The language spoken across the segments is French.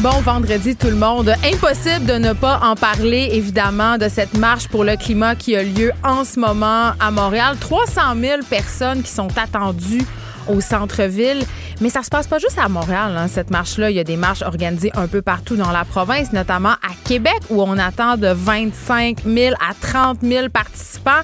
Bon vendredi tout le monde. Impossible de ne pas en parler évidemment de cette marche pour le climat qui a lieu en ce moment à Montréal. 300 000 personnes qui sont attendues au centre-ville. Mais ça se passe pas juste à Montréal, hein, cette marche-là. Il y a des marches organisées un peu partout dans la province, notamment à Québec, où on attend de 25 000 à 30 000 participants.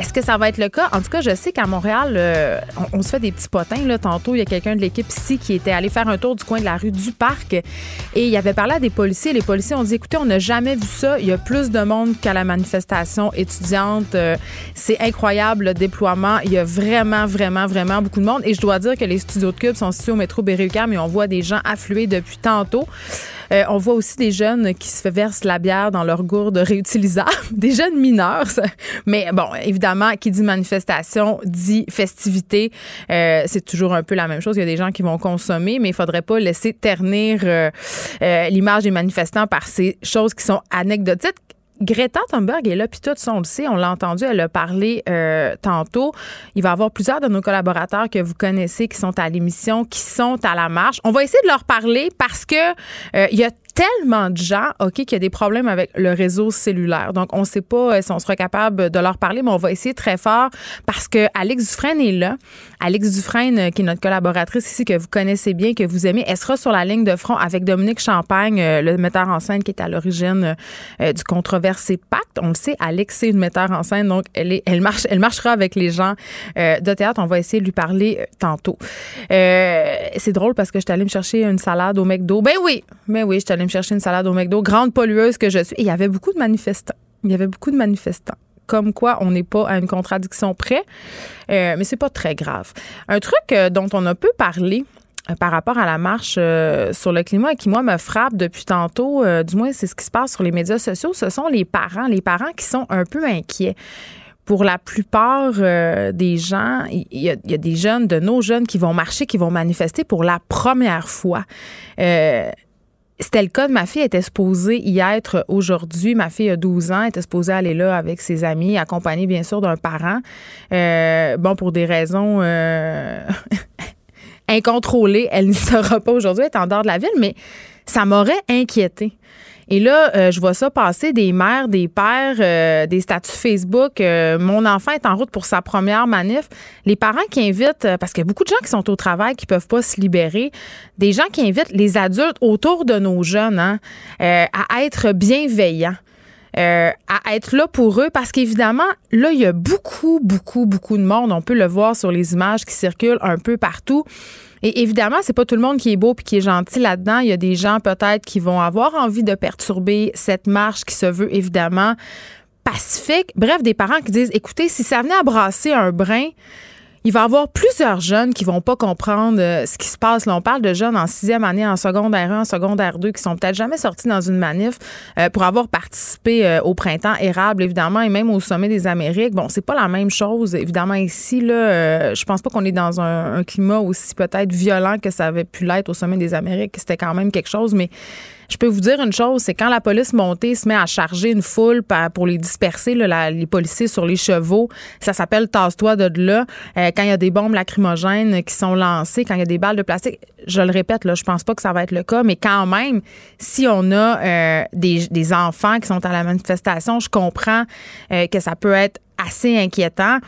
Est-ce que ça va être le cas? En tout cas, je sais qu'à Montréal, euh, on, se fait des petits potins. Là. Tantôt, il y a quelqu'un de l'équipe ici qui était allé faire un tour du coin de la rue du Parc et il avait parlé à des policiers. Les policiers ont dit, écoutez, on n'a jamais vu ça. Il y a plus de monde qu'à la manifestation étudiante. Euh, c'est incroyable le déploiement. Il y a vraiment, vraiment, vraiment beaucoup de monde. Et je dois dire que les studios de Cube sont situés au métro Berry-UQAM et on voit des gens affluer depuis tantôt. Euh, on voit aussi des jeunes qui se versent la bière dans leur gourde réutilisable, des jeunes mineurs. Mais bon, évidemment, qui dit manifestation dit festivité. Euh, c'est toujours un peu la même chose. Il y a des gens qui vont consommer, mais il faudrait pas laisser ternir euh, l'image des manifestants par ces choses qui sont anecdotiques. Greta Thunberg est là, puis tout ça, on le on l'a entendu, elle a parlé tantôt. Il va y avoir plusieurs de nos collaborateurs que vous connaissez qui sont à l'émission, qui sont à la marche. On va essayer de leur parler parce que il y a tellement de gens, OK, qu'il y a des problèmes avec le réseau cellulaire. Donc, on ne sait pas euh, si on sera capable de leur parler, mais on va essayer très fort parce que Alex Dufresne est là. Alex Dufresne, euh, qui est notre collaboratrice ici, que vous connaissez bien, que vous aimez, elle sera sur la ligne de front avec Dominique Champagne, euh, le metteur en scène qui est à l'origine du controversé Pacte. On le sait, Alex, c'est une metteur en scène, donc elle, est, elle, marche, elle marchera avec les gens de théâtre. On va essayer de lui parler tantôt. c'est drôle parce que je suis allée me chercher une salade au McDo. Ben oui, ben oui, je suis allée chercher une salade au McDo, grande pollueuse que je suis. Et il y avait beaucoup de manifestants. Il y avait beaucoup de manifestants comme quoi on n'est pas à une contradiction près, euh, mais c'est pas très grave. Un truc euh, dont on a peu parlé euh, par rapport à la marche sur le climat et qui, moi, me frappe depuis tantôt, du moins c'est ce qui se passe sur les médias sociaux, ce sont les parents, les parents qui sont un peu inquiets pour la plupart des gens, il y, a, des jeunes, de nos jeunes qui vont marcher, qui vont manifester pour la première fois. C'était le cas de ma fille, elle était supposée y être aujourd'hui. Ma fille a 12 ans, elle était supposée aller là avec ses amis, accompagnée bien sûr d'un parent. Euh, bon, pour des raisons euh, incontrôlées, elle n'y sera pas aujourd'hui, elle est en dehors de la ville, mais ça m'aurait inquiété. Et là, euh, je vois ça passer des mères, des pères, euh, des statuts Facebook. Euh, mon enfant est en route pour sa première manif. Les parents qui invitent, parce qu'il y a beaucoup de gens qui sont au travail qui peuvent pas se libérer, des gens qui invitent les adultes autour de nos jeunes hein, à être bienveillants. à être là pour eux parce qu'évidemment, là, il y a beaucoup, beaucoup, beaucoup de monde. On peut le voir sur les images qui circulent un peu partout. Et évidemment, c'est pas tout le monde qui est beau puis qui est gentil là-dedans. Il y a des gens peut-être qui vont avoir envie de perturber cette marche qui se veut évidemment pacifique. Bref, des parents qui disent écoutez, si ça venait à brasser un brin, il va y avoir plusieurs jeunes qui vont pas comprendre euh, ce qui se passe. Là, on parle de jeunes en sixième année, en secondaire 1, en secondaire 2, qui sont peut-être jamais sortis dans une manif euh, pour avoir participé euh, au printemps érable, évidemment, et même au sommet des Amériques. Bon, c'est pas la même chose, évidemment, ici. Là, je pense pas qu'on est dans un, un climat aussi peut-être violent que ça avait pu l'être au sommet des Amériques. C'était quand même quelque chose, mais je peux vous dire une chose, c'est quand la police montée se met à charger une foule pour les disperser, les policiers sur les chevaux, ça s'appelle tasse-toi de là. Euh, quand il y a des bombes lacrymogènes qui sont lancées, quand il y a des balles de plastique, je le répète, là, je pense pas que ça va être le cas, mais quand même, si on a euh, des, enfants qui sont à la manifestation, je comprends euh, que ça peut être assez inquiétant.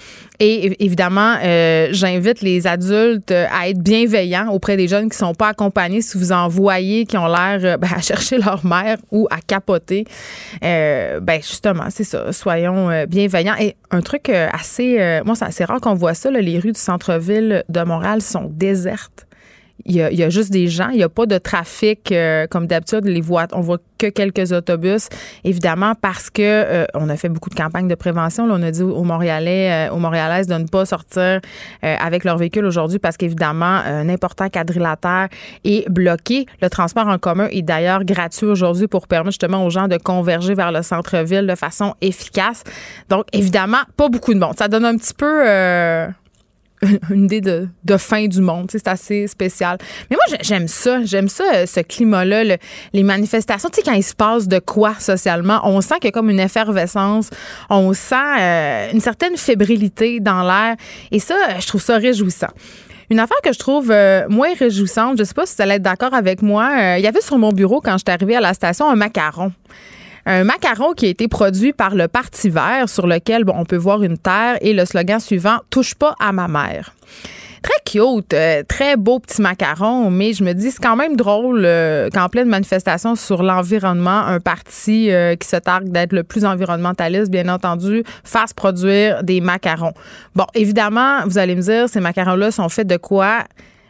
Et évidemment, euh, j'invite les adultes à être bienveillants auprès des jeunes qui sont pas accompagnés. Si vous en voyez qui ont l'air euh, ben, à chercher leur mère ou à capoter, euh, ben justement, c'est ça. Soyons bienveillants. Et un truc assez, moi, c'est assez rare qu'on voit ça. les rues du centre-ville de Montréal sont désertes. Il y, a, juste des gens, il n'y a pas de trafic euh, comme d'habitude. Les on voit que quelques autobus, évidemment parce que euh, on a fait beaucoup de campagnes de prévention. Là, on a dit aux Montréalais, euh, aux Montréalaises de ne pas sortir avec leur véhicule aujourd'hui parce qu'évidemment un important quadrilatère est bloqué. Le transport en commun est d'ailleurs gratuit aujourd'hui pour permettre justement aux gens de converger vers le centre-ville de façon efficace. Donc évidemment pas beaucoup de monde. Ça donne un petit peu une idée de, de fin du monde. C'est assez spécial. Mais moi, j'aime ça. J'aime ça, euh, ce climat-là, les manifestations. Tu sais, quand il se passe de quoi socialement, on sent qu'il y a comme une effervescence. On sent euh, une certaine fébrilité dans l'air. Et ça, euh, je trouve ça réjouissant. Une affaire que je trouve moins réjouissante, je sais pas si tu allez être d'accord avec moi, il y avait sur mon bureau quand j'étais arrivée à la station un macaron un macaron qui a été produit par le Parti vert sur lequel on peut voir une terre et le slogan suivant Touche pas à ma mère. Très cute, euh, très beau petit macaron, mais je me dis c'est quand même drôle euh, qu'en pleine manifestation sur l'environnement, un parti euh, qui se targue d'être le plus environnementaliste, bien entendu, fasse produire des macarons. Bon, évidemment, vous allez me dire, ces macarons-là sont faits de quoi?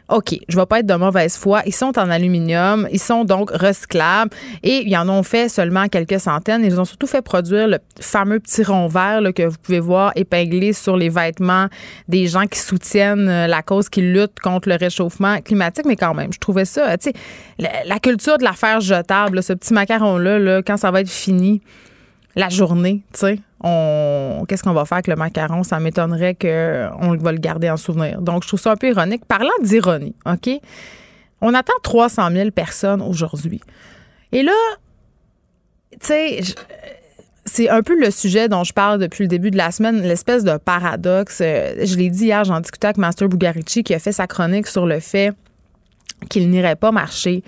OK, je vais pas être de mauvaise foi. Ils sont en aluminium, ils sont donc recyclables et ils en ont fait seulement quelques centaines. Ils ont surtout fait produire le fameux petit rond vert que vous pouvez voir épinglé sur les vêtements des gens qui soutiennent euh, la cause, qui luttent contre le réchauffement climatique. Mais quand même, je trouvais ça, tu sais, la, culture de l'affaire jetable, ce petit macaron-là, là, quand ça va être fini, la journée, tu sais on qu'est-ce qu'on va faire avec le macaron? Ça m'étonnerait qu'on va le garder en souvenir. Donc, je trouve ça un peu ironique. Parlant d'ironie, OK? On attend 300 000 personnes aujourd'hui. Et là, tu sais, c'est un peu le sujet dont je parle depuis le début de la semaine, l'espèce de paradoxe. Je l'ai dit hier, j'en discutais avec Master Bugarici qui a fait sa chronique sur le fait qu'il n'irait pas marcher,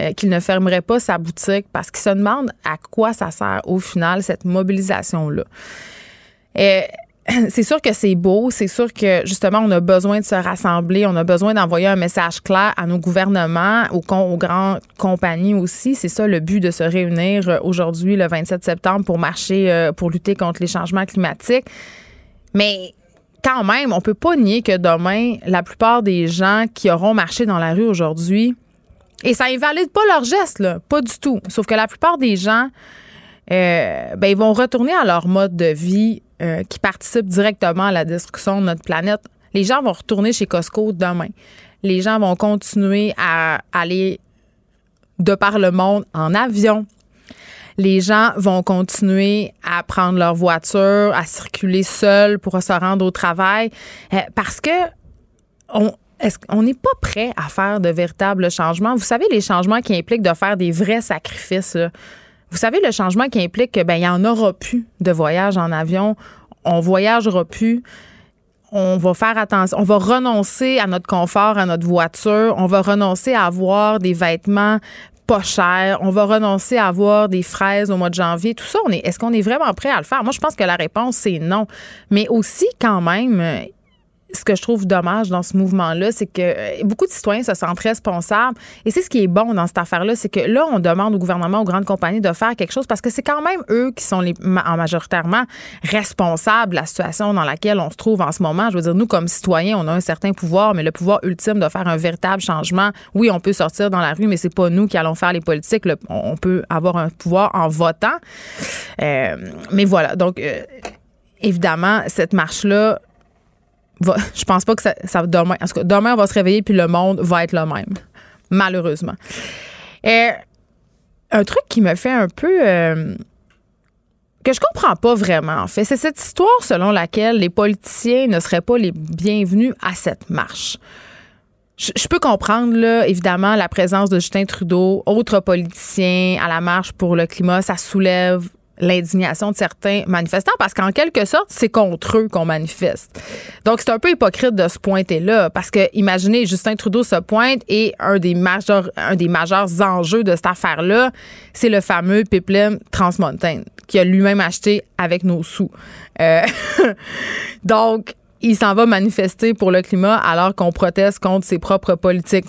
euh, qu'il ne fermerait pas sa boutique parce qu'il se demande à quoi ça sert au final cette mobilisation-là. Et c'est sûr que c'est beau, c'est sûr que justement on a besoin de se rassembler, on a besoin d'envoyer un message clair à nos gouvernements, aux, aux grandes compagnies aussi. C'est ça le but de se réunir euh, aujourd'hui, le 27 septembre, pour marcher, euh, pour lutter contre les changements climatiques. Mais quand même, on peut pas nier que demain, la plupart des gens qui auront marché dans la rue aujourd'hui, et ça invalide pas leur geste, là, pas du tout. Sauf que la plupart des gens, euh, ben, ils vont retourner à leur mode de vie euh, qui participe directement à la destruction de notre planète. Les gens vont retourner chez Costco demain. Les gens vont continuer à aller de par le monde en avion, les gens vont continuer à prendre leur voiture, à circuler seuls pour se rendre au travail euh, parce que on, qu'on n'est pas prêt à faire de véritables changements? Vous savez, les changements qui impliquent de faire des vrais sacrifices. Vous savez, le changement qui implique qu'il ben, n'y en aura plus de voyage en avion, on voyagera plus on va faire attention, on va renoncer à notre confort, à notre voiture, on va renoncer à avoir des vêtements pas cher, on va renoncer à avoir des fraises au mois de janvier, tout ça, on est, est-ce qu'on est vraiment prêt à le faire? Moi, je pense que la réponse, c'est non. Mais aussi, quand même, ce que je trouve dommage dans ce mouvement-là, c'est que euh, beaucoup de citoyens se sentent responsables. Et c'est ce qui est bon dans cette affaire-là, c'est que là, on demande au gouvernement, aux grandes compagnies de faire quelque chose parce que c'est quand même eux qui sont en majoritairement responsables de la situation dans laquelle on se trouve en ce moment. Je veux dire, nous, comme citoyens, on a un certain pouvoir, mais le pouvoir ultime de faire un véritable changement, oui, on peut sortir dans la rue, mais c'est pas nous qui allons faire les politiques. on peut avoir un pouvoir en votant. Euh, mais voilà, donc... Euh, évidemment, cette marche-là, je pense pas que ça, va demain. En demain, on va se réveiller puis le monde va être le même. Malheureusement. Et un truc qui me fait un peu. Euh, que je comprends pas vraiment, en fait, c'est cette histoire selon laquelle les politiciens ne seraient pas les bienvenus à cette marche. Je, peux comprendre, évidemment, la présence de Justin Trudeau, autres politiciens à la marche pour le climat, ça soulève l'indignation de certains manifestants parce qu'en quelque sorte, c'est contre eux qu'on manifeste. Donc, c'est un peu hypocrite de se pointer là parce que, imaginez, Justin Trudeau se pointe et un des majeurs, un des majeurs enjeux de cette affaire-là, c'est le fameux pipeline Transmontane qu'il a lui-même acheté avec nos sous. Euh, donc, il s'en va manifester pour le climat alors qu'on proteste contre ses propres politiques.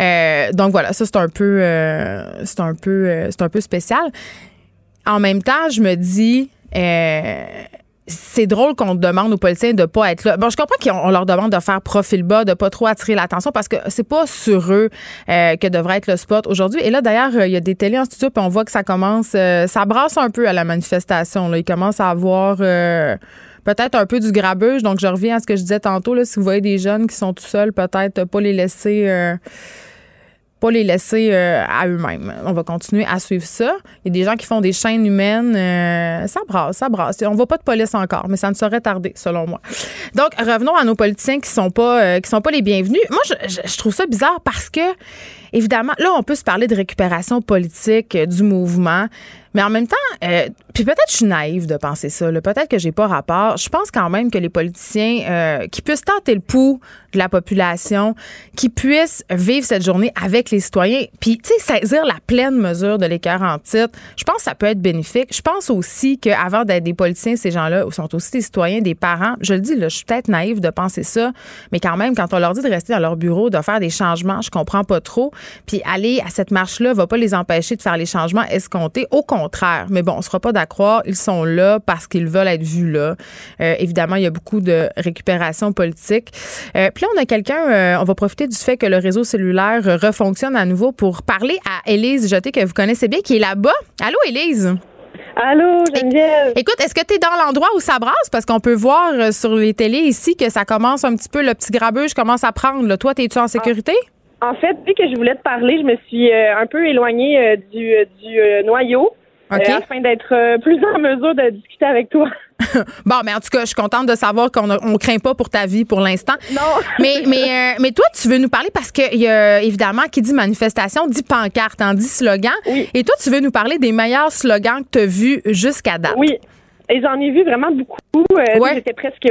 Euh, donc voilà, ça c'est un peu, euh, c'est un peu, euh, c'est un peu spécial. En même temps, je me dis, c'est drôle qu'on demande aux policiers de pas être là. Bon, je comprends qu'on leur demande de faire profil bas, de pas trop attirer l'attention parce que c'est pas sur eux que devrait être le spot aujourd'hui. Et là, d'ailleurs, il y a des télés en studio, puis on voit que ça commence, ça brasse un peu à la manifestation. Là. Il commence à avoir peut-être un peu du grabuge. Donc, je reviens à ce que je disais tantôt. Là, si vous voyez des jeunes qui sont tout seuls, peut-être pas les laisser pas les laisser euh, à eux-mêmes. On va continuer à suivre ça. Il y a des gens qui font des chaînes humaines. Euh, ça brasse, ça brasse. On voit pas de police encore, mais ça ne saurait tarder, selon moi. Donc, revenons à nos politiciens qui sont pas euh, qui sont pas les bienvenus. Moi, je, trouve ça bizarre parce que, évidemment, là, on peut se parler de récupération politique du mouvement. Mais en même temps, euh, puis peut-être je suis naïve de penser ça. Peut-être que j'ai pas rapport. Je pense quand même que les politiciens euh, qui puissent tenter le pouls de la population, qui puissent vivre cette journée avec les citoyens, puis tu sais saisir la pleine mesure de l'écart en titre, je pense que ça peut être bénéfique. Je pense aussi qu'avant d'être des politiciens, ces gens-là sont aussi des citoyens, des parents. Je le dis là, je suis peut-être naïve de penser ça, mais quand même quand on leur dit de rester dans leur bureau, de faire des changements, je comprends pas trop. Puis aller à cette marche-là va pas les empêcher de faire les changements escomptés. Au contraire. Mais bon, on ne sera pas d'accord. Ils sont là parce qu'ils veulent être vus là. Euh, évidemment, il y a beaucoup de récupération politique. Euh, puis là, on a quelqu'un, euh, on va profiter du fait que le réseau cellulaire refonctionne à nouveau pour parler à Élise Jeté, que vous connaissez bien, qui est là-bas. Allô, Élise? Allô, Geneviève? Écoute, est-ce que tu es dans l'endroit où ça brasse? Parce qu'on peut voir sur les télés ici que ça commence un petit peu, le petit grabuge commence à prendre. Là. Toi, es-tu en sécurité? En fait, vu que je voulais te parler, je me suis un peu éloignée du, du noyau. Euh, afin d'être euh, plus en mesure de discuter avec toi. bon, mais en tout cas, je suis contente de savoir qu'on ne craint pas pour ta vie pour l'instant. Non. mais, mais, euh, mais toi, tu veux nous parler parce que, y a, évidemment, qui dit manifestation dit pancarte, en dit slogan. Oui. Et toi, tu veux nous parler des meilleurs slogans que tu as vus jusqu'à date. Oui. Et j'en ai vu vraiment beaucoup. ouais. J'étais presque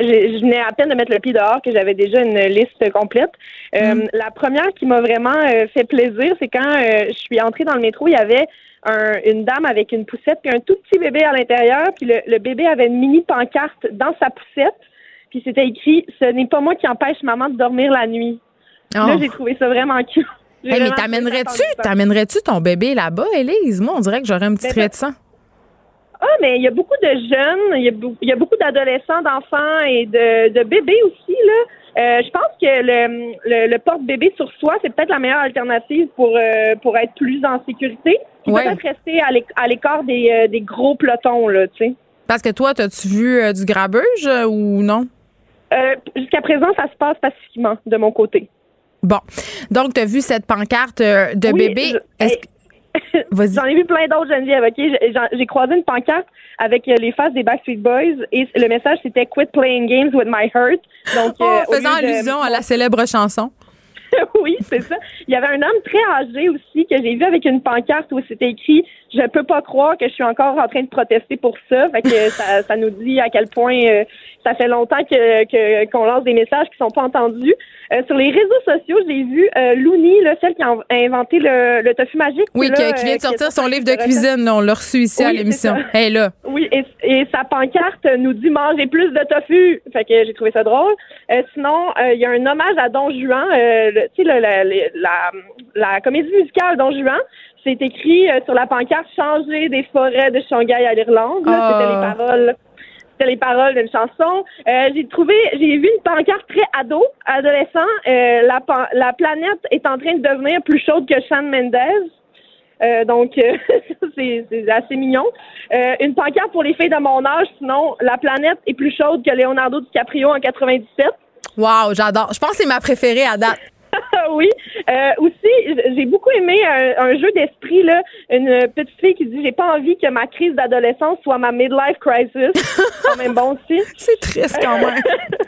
je venais à peine de mettre le pied dehors que j'avais déjà une liste complète. Mm. La première qui m'a vraiment fait plaisir, c'est quand je suis entrée dans le métro, il y avait une dame avec une poussette, puis un tout petit bébé à l'intérieur, puis le, bébé avait une mini pancarte dans sa poussette, puis c'était écrit Ce n'est pas moi qui empêche maman de dormir la nuit. Là, oh. j'ai trouvé ça vraiment cute. mais t'amènerais-tu, t'amènerais-tu ton bébé là-bas, Élise? Moi, on dirait que j'aurais un petit ben, trait de sang. Ah, mais il y a beaucoup de jeunes, il y a, beaucoup d'adolescents, d'enfants et de, de bébés aussi, là. Euh, je pense que le, le, porte-bébé sur soi, c'est peut-être la meilleure alternative pour, euh, pour être plus en sécurité. Puis peut-être rester à l'écart des, euh, des gros pelotons, là, tu sais. Parce que toi, as-tu vu du grabuge ou non? Jusqu'à présent, ça se passe pacifiquement de mon côté. Bon. Donc, tu as vu cette pancarte de bébé. J'en ai vu plein d'autres, Geneviève, OK? J'ai croisé une pancarte avec euh, les faces des Backstreet Boys et le message, c'était « Quit playing games with my heart ». Donc, oh, euh, faisant allusion à la célèbre chanson. oui, c'est ça. Il y avait un homme très âgé aussi que j'ai vu avec une pancarte où c'était écrit Je peux pas croire que je suis encore en train de protester pour ça. Fait que ça, ça nous dit à quel point euh, ça fait longtemps que qu'on lance des messages qui sont pas entendus. Euh, sur les réseaux sociaux, j'ai vu euh, Louni, là, celle qui a inventé le, le tofu magique. Oui, qui, vient de sortir son livre de cuisine. on l'a reçu ici à l'émission. Là. Oui, et, et, sa pancarte nous dit manger plus de tofu. Fait que j'ai trouvé ça drôle. sinon, il y a un hommage à Don Juan, tu sais, la, la, la, la, comédie musicale Don Juan. C'est écrit sur la pancarte Changer des forêts de Shanghai à l'Irlande. C'était les ah. paroles c'était les paroles d'une chanson. Euh, j'ai trouvé, j'ai vu une pancarte très ado, adolescent. Euh, la, la planète est en train de devenir plus chaude que Sean Mendes. Euh, donc, c'est assez mignon. une pancarte pour les filles de mon âge, sinon, la planète est plus chaude que Leonardo DiCaprio en 97. Wow, j'adore. Je pense que c'est ma préférée à date. oui. Euh, aussi, j'ai beaucoup aimé un, jeu d'esprit là, une petite fille qui dit j'ai pas envie que ma crise d'adolescence soit ma midlife crisis. quand même bon aussi. C'est triste quand même.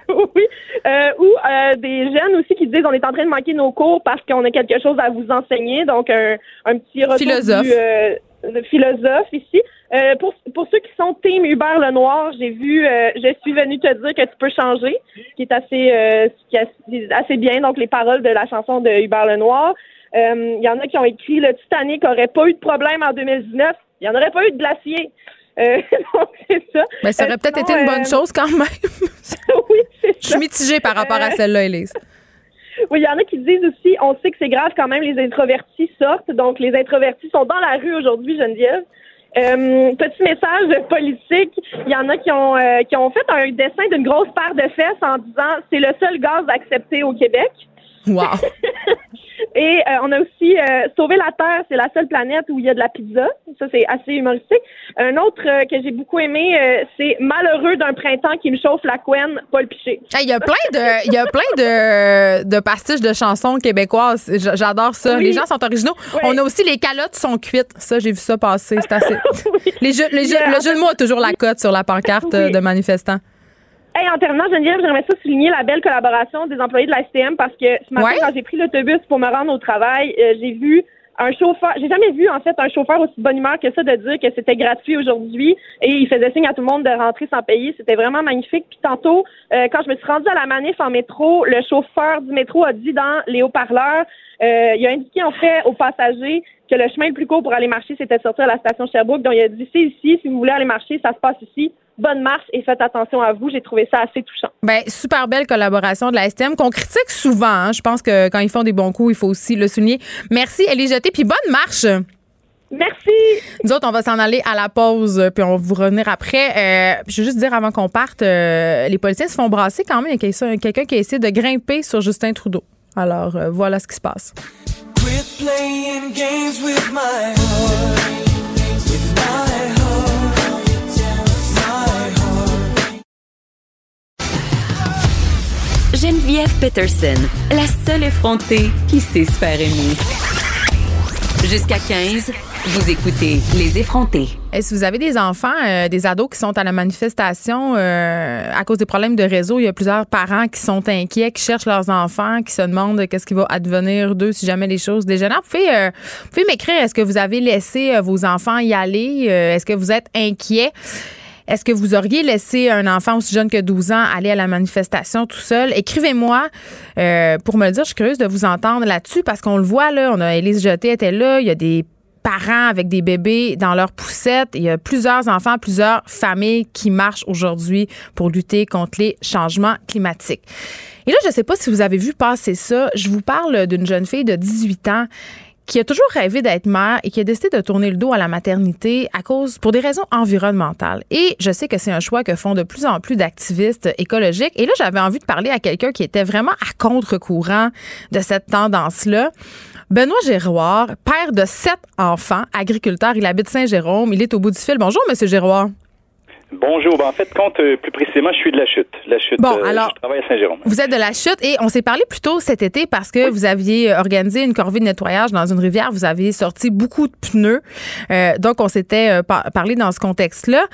oui. Euh, ou euh, des jeunes aussi qui disent on est en train de manquer nos cours parce qu'on a quelque chose à vous enseigner. Donc un, un petit retour philosophe. Du, philosophe ici. Euh, pour, pour ceux qui sont team Hubert Lenoir, j'ai vu euh, Je suis venue te dire que tu peux changer, qui est assez euh, qui est assez bien, donc les paroles de la chanson de Hubert Lenoir. Il y en a qui ont écrit Le Titanic aurait pas eu de problème en 2019, il n'y en aurait pas eu de glacier. donc c'est ça. Mais ça aurait peut-être été une bonne chose quand même. oui, c'est Je suis mitigée par rapport à celle-là, Elise. Oui, il y en a qui disent aussi, on sait que c'est grave quand même, les introvertis sortent. Donc, les introvertis sont dans la rue aujourd'hui, Geneviève. Euh, petit message politique. Il y en a qui ont euh, qui ont fait un dessin d'une grosse paire de fesses en disant c'est le seul gaz accepté au Québec. Wow. Et euh, on a aussi euh, Sauver la Terre, c'est la seule planète où il y a de la pizza. Ça, c'est assez humoristique. Un autre euh, que j'ai beaucoup aimé, c'est Malheureux d'un printemps qui me chauffe la couenne, Paul Piché. Il y a plein de, il y a plein de, de pastiches de chansons québécoises. J'adore ça. Les gens sont originaux. On a aussi les calottes sont cuites. Ça, j'ai vu ça passer. C'est assez. les jeux, les jeux, le jeu de mots a toujours la cote sur la pancarte de manifestants. Hey, en terminant, Geneviève, j'aimerais ça souligner la belle collaboration des employés de la STM parce que ce matin, quand j'ai pris l'autobus pour me rendre au travail, euh, j'ai vu un chauffeur, j'ai jamais vu en fait un chauffeur aussi de bonne humeur que ça de dire que c'était gratuit aujourd'hui et il faisait signe à tout le monde de rentrer sans payer. C'était vraiment magnifique. Puis tantôt, euh, quand je me suis rendue à la manif en métro, le chauffeur du métro a dit dans les haut-parleurs, euh, il a indiqué en fait aux passagers que le chemin le plus court pour aller marcher, c'était de sortir à la station Sherbrooke. Donc il a dit c'est ici, si vous voulez aller marcher, ça se passe ici bonne marche et faites attention à vous. J'ai trouvé ça assez touchant. Ben, super belle collaboration de la STM qu'on critique souvent. Hein. Je pense que quand ils font des bons coups, il faut aussi le souligner. Merci, Elie Jeté, puis bonne marche. Merci. Nous autres, on va s'en aller à la pause, puis on va vous revenir après. Euh, je veux juste dire avant qu'on parte, euh, les policiers se font brasser quand même. Il y a quelqu'un qui a essayé de grimper sur Justin Trudeau. Alors, euh, voilà ce qui se passe. Geneviève Peterson, la seule effrontée qui sait se faire aimer. Jusqu'à 15, vous écoutez Les effrontés. Est-ce que vous avez des enfants, euh, des ados qui sont à la manifestation euh, à cause des problèmes de réseau? Il y a plusieurs parents qui sont inquiets, qui cherchent leurs enfants, qui se demandent qu'est-ce qui va advenir d'eux si jamais les choses dégénèrent. Vous pouvez, euh, pouvez m'écrire, est-ce que vous avez laissé vos enfants y aller? est-ce que vous êtes inquiets? Est-ce que vous auriez laissé un enfant aussi jeune que 12 ans aller à la manifestation tout seul? Écrivez-moi euh, pour me le dire. Je suis curieuse de vous entendre là-dessus parce qu'on le voit, là. On a Élise Jeté était là. Il y a des parents avec des bébés dans leurs poussettes. Il y a plusieurs enfants, plusieurs familles qui marchent aujourd'hui pour lutter contre les changements climatiques. Et là, je ne sais pas si vous avez vu passer ça. Je vous parle d'une jeune fille de 18 ans qui a toujours rêvé d'être mère et qui a décidé de tourner le dos à la maternité à cause pour des raisons environnementales. Et je sais que c'est un choix que font de plus en plus d'activistes écologiques. Et là, j'avais envie de parler à quelqu'un qui était vraiment à contre-courant de cette tendance-là. Benoît Géroir, père de sept enfants, agriculteur, il habite Saint-Jérôme, il est au bout du fil. Bonjour, Monsieur Géroir. Bonjour. Ben, en fait, compte euh, plus précisément, je suis de la chute. La chute. Bon, euh, alors, je travaille à Saint-Jérôme. Vous êtes de la chute et on s'est parlé plus tôt cet été parce que vous aviez organisé une corvée de nettoyage dans une rivière. Vous aviez sorti beaucoup de pneus. Euh, donc, on s'était parlé dans ce contexte-là.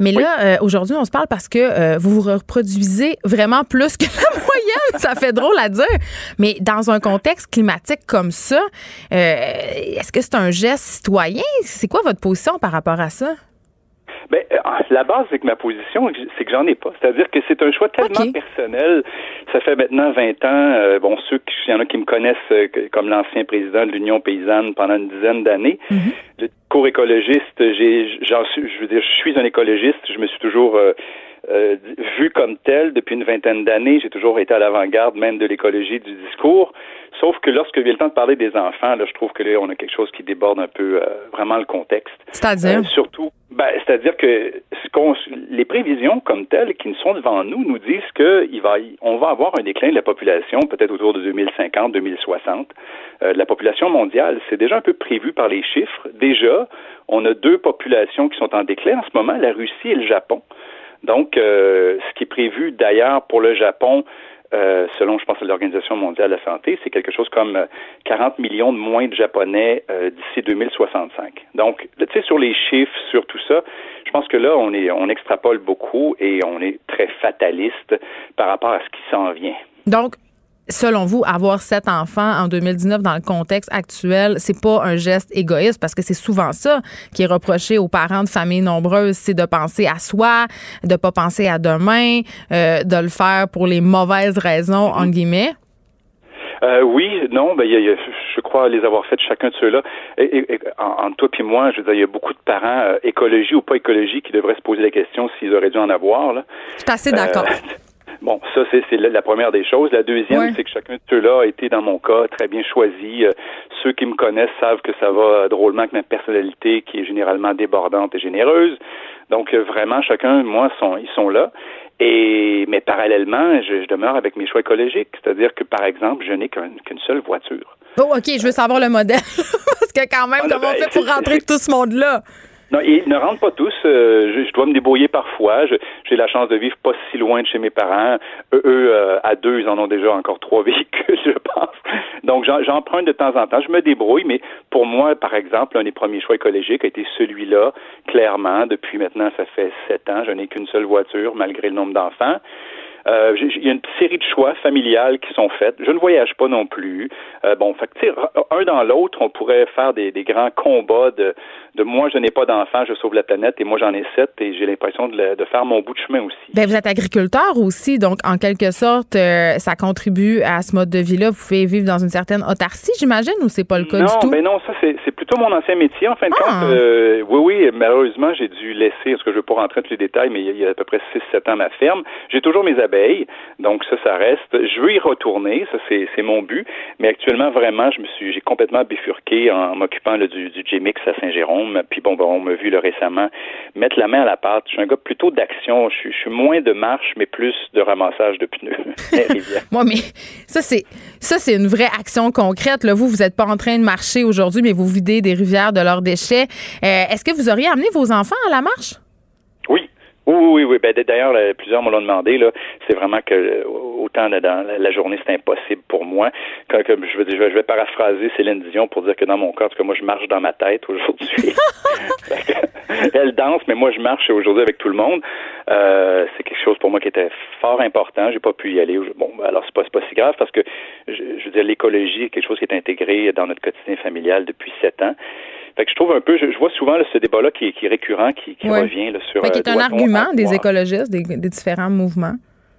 Mais là, aujourd'hui, on se parle parce que vous vous reproduisez vraiment plus que la moyenne. ça fait drôle à dire. Mais dans un contexte climatique comme ça, est-ce que c'est un geste citoyen? C'est quoi votre position par rapport à ça? Ben, euh, la base, c'est que ma position, c'est que j'en ai pas. C'est-à-dire que c'est un choix tellement personnel. Ça fait maintenant 20 ans. Euh, bon, ceux, il y en a qui me connaissent euh, comme l'ancien président de l'Union paysanne pendant une dizaine d'années. Mm-hmm. Le cours écologiste, j'ai, j'en suis, je veux dire, je suis un écologiste. Je me suis toujours vu comme tel depuis une vingtaine d'années. J'ai toujours été à l'avant-garde même de l'écologie du discours. Sauf que lorsque vient le temps de parler des enfants, là, je trouve que là, on a quelque chose qui déborde un peu vraiment le contexte. C'est-à-dire? surtout ben, c'est-à-dire que ce qu'on, les prévisions comme telles qui sont devant nous nous disent que il va, on va avoir un déclin de la population peut-être autour de 2050, 2060. Euh, la population mondiale, c'est déjà un peu prévu par les chiffres. Déjà, on a deux populations qui sont en déclin en ce moment, la Russie et le Japon. Donc, euh, ce qui est prévu d'ailleurs pour le Japon, euh, selon, je pense, l'Organisation mondiale de la santé, c'est quelque chose comme 40 euh, millions de moins de Japonais euh, d'ici 2065. Donc, tu sais, sur les chiffres, sur tout ça, je pense que là, on est, on extrapole beaucoup et on est très fataliste par rapport à ce qui s'en vient. Donc, selon vous, avoir sept enfants en 2019 dans le contexte actuel, c'est pas un geste égoïste parce que c'est souvent ça qui est reproché aux parents de familles nombreuses, c'est de penser à soi, de pas penser à demain, euh, de le faire pour les mauvaises raisons, en guillemets. Euh, oui, non, ben, y a, je crois les avoir faites chacun de ceux-là. Et, en, toi et moi, je veux dire, il y a beaucoup de parents, euh, écologie ou pas écologie, qui devraient se poser la question s'ils auraient dû en avoir. Là. Je suis assez d'accord. Bon, ça, c'est la première des choses. La deuxième, c'est que chacun de ceux-là a été, dans mon cas, très bien choisi. Euh, ceux qui me connaissent savent que ça va drôlement avec ma personnalité, qui est généralement débordante et généreuse. Donc, euh, vraiment, chacun, moi, sont, ils sont là. Et mais parallèlement, je, demeure avec mes choix écologiques, c'est-à-dire que par exemple, je n'ai qu'une seule voiture. Oh, ok, je veux savoir le modèle parce que quand même, ah, comment on ben, fait pour rentrer tout ce monde-là? Non, ils ne rentrent pas tous. Euh, je, dois me débrouiller parfois. J'ai la chance de vivre pas si loin de chez mes parents. Eux, euh, à deux, ils en ont déjà encore trois véhicules, je pense. Donc, j'emprunte de temps en temps. Je me débrouille, mais pour moi, par exemple, un des premiers choix écologiques a été celui-là, clairement. Depuis maintenant, ça fait sept ans. Je n'ai qu'une seule voiture, malgré le nombre d'enfants. Euh, il y a une série de choix familiales qui sont faits. Je ne voyage pas non plus. Euh, bon, fait que, un dans l'autre, on pourrait faire des, des grands combats de, de moi, je n'ai pas d'enfants, je sauve la planète, et moi, j'en ai sept, et j'ai l'impression de, de, faire mon bout de chemin aussi. Bien, vous êtes agriculteur aussi, donc en quelque sorte, euh, ça contribue à ce mode de vie-là. Vous pouvez vivre dans une certaine autarcie, j'imagine, ou c'est pas le cas du tout? Non, mais non, ça, c'est plutôt mon ancien métier, en fin de ah! compte. Euh, oui, oui, malheureusement, j'ai dû laisser, parce que je ne veux pas rentrer dans tous les détails, mais il y a à peu près 6-7 ans ma ferme. J'ai toujours mes donc ça, ça reste. Je veux y retourner, ça, c'est mon but, mais actuellement, vraiment, je me suis, j'ai complètement bifurqué en m'occupant du, du GMX à Saint-Jérôme, puis bon, ben, on m'a vu le récemment mettre la main à la pâte. Je suis un gars plutôt d'action, je suis, moins de marche, mais plus de ramassage de pneus. Moi, mais ça, c'est ça, c'est une vraie action concrète. Vous, vous n'êtes pas en train de marcher aujourd'hui, mais vous videz des rivières de leurs déchets. Euh, est-ce que vous auriez amené vos enfants à la marche? Oui, oui, oui. Ben, D'ailleurs, plusieurs me l'ont demandé. Là, c'est vraiment que autant dans la journée, c'est impossible pour moi. Quand, je, veux, je, vais paraphraser Céline Dion pour dire que dans mon cas, que moi, je marche dans ma tête aujourd'hui. Elle danse, mais moi, je marche aujourd'hui avec tout le monde. Euh, c'est quelque chose pour moi qui était fort important. J'ai pas pu y aller. Bon, alors c'est pas, pas si grave parce que je, je veux dire, l'écologie est quelque chose qui est intégré dans notre quotidien familial depuis sept ans. Fait que je trouve un peu, je, vois souvent ce débat-là qui, est récurrent, qui, revient là, sur. Fait qui est euh, un argument des écologistes, des, différents mouvements.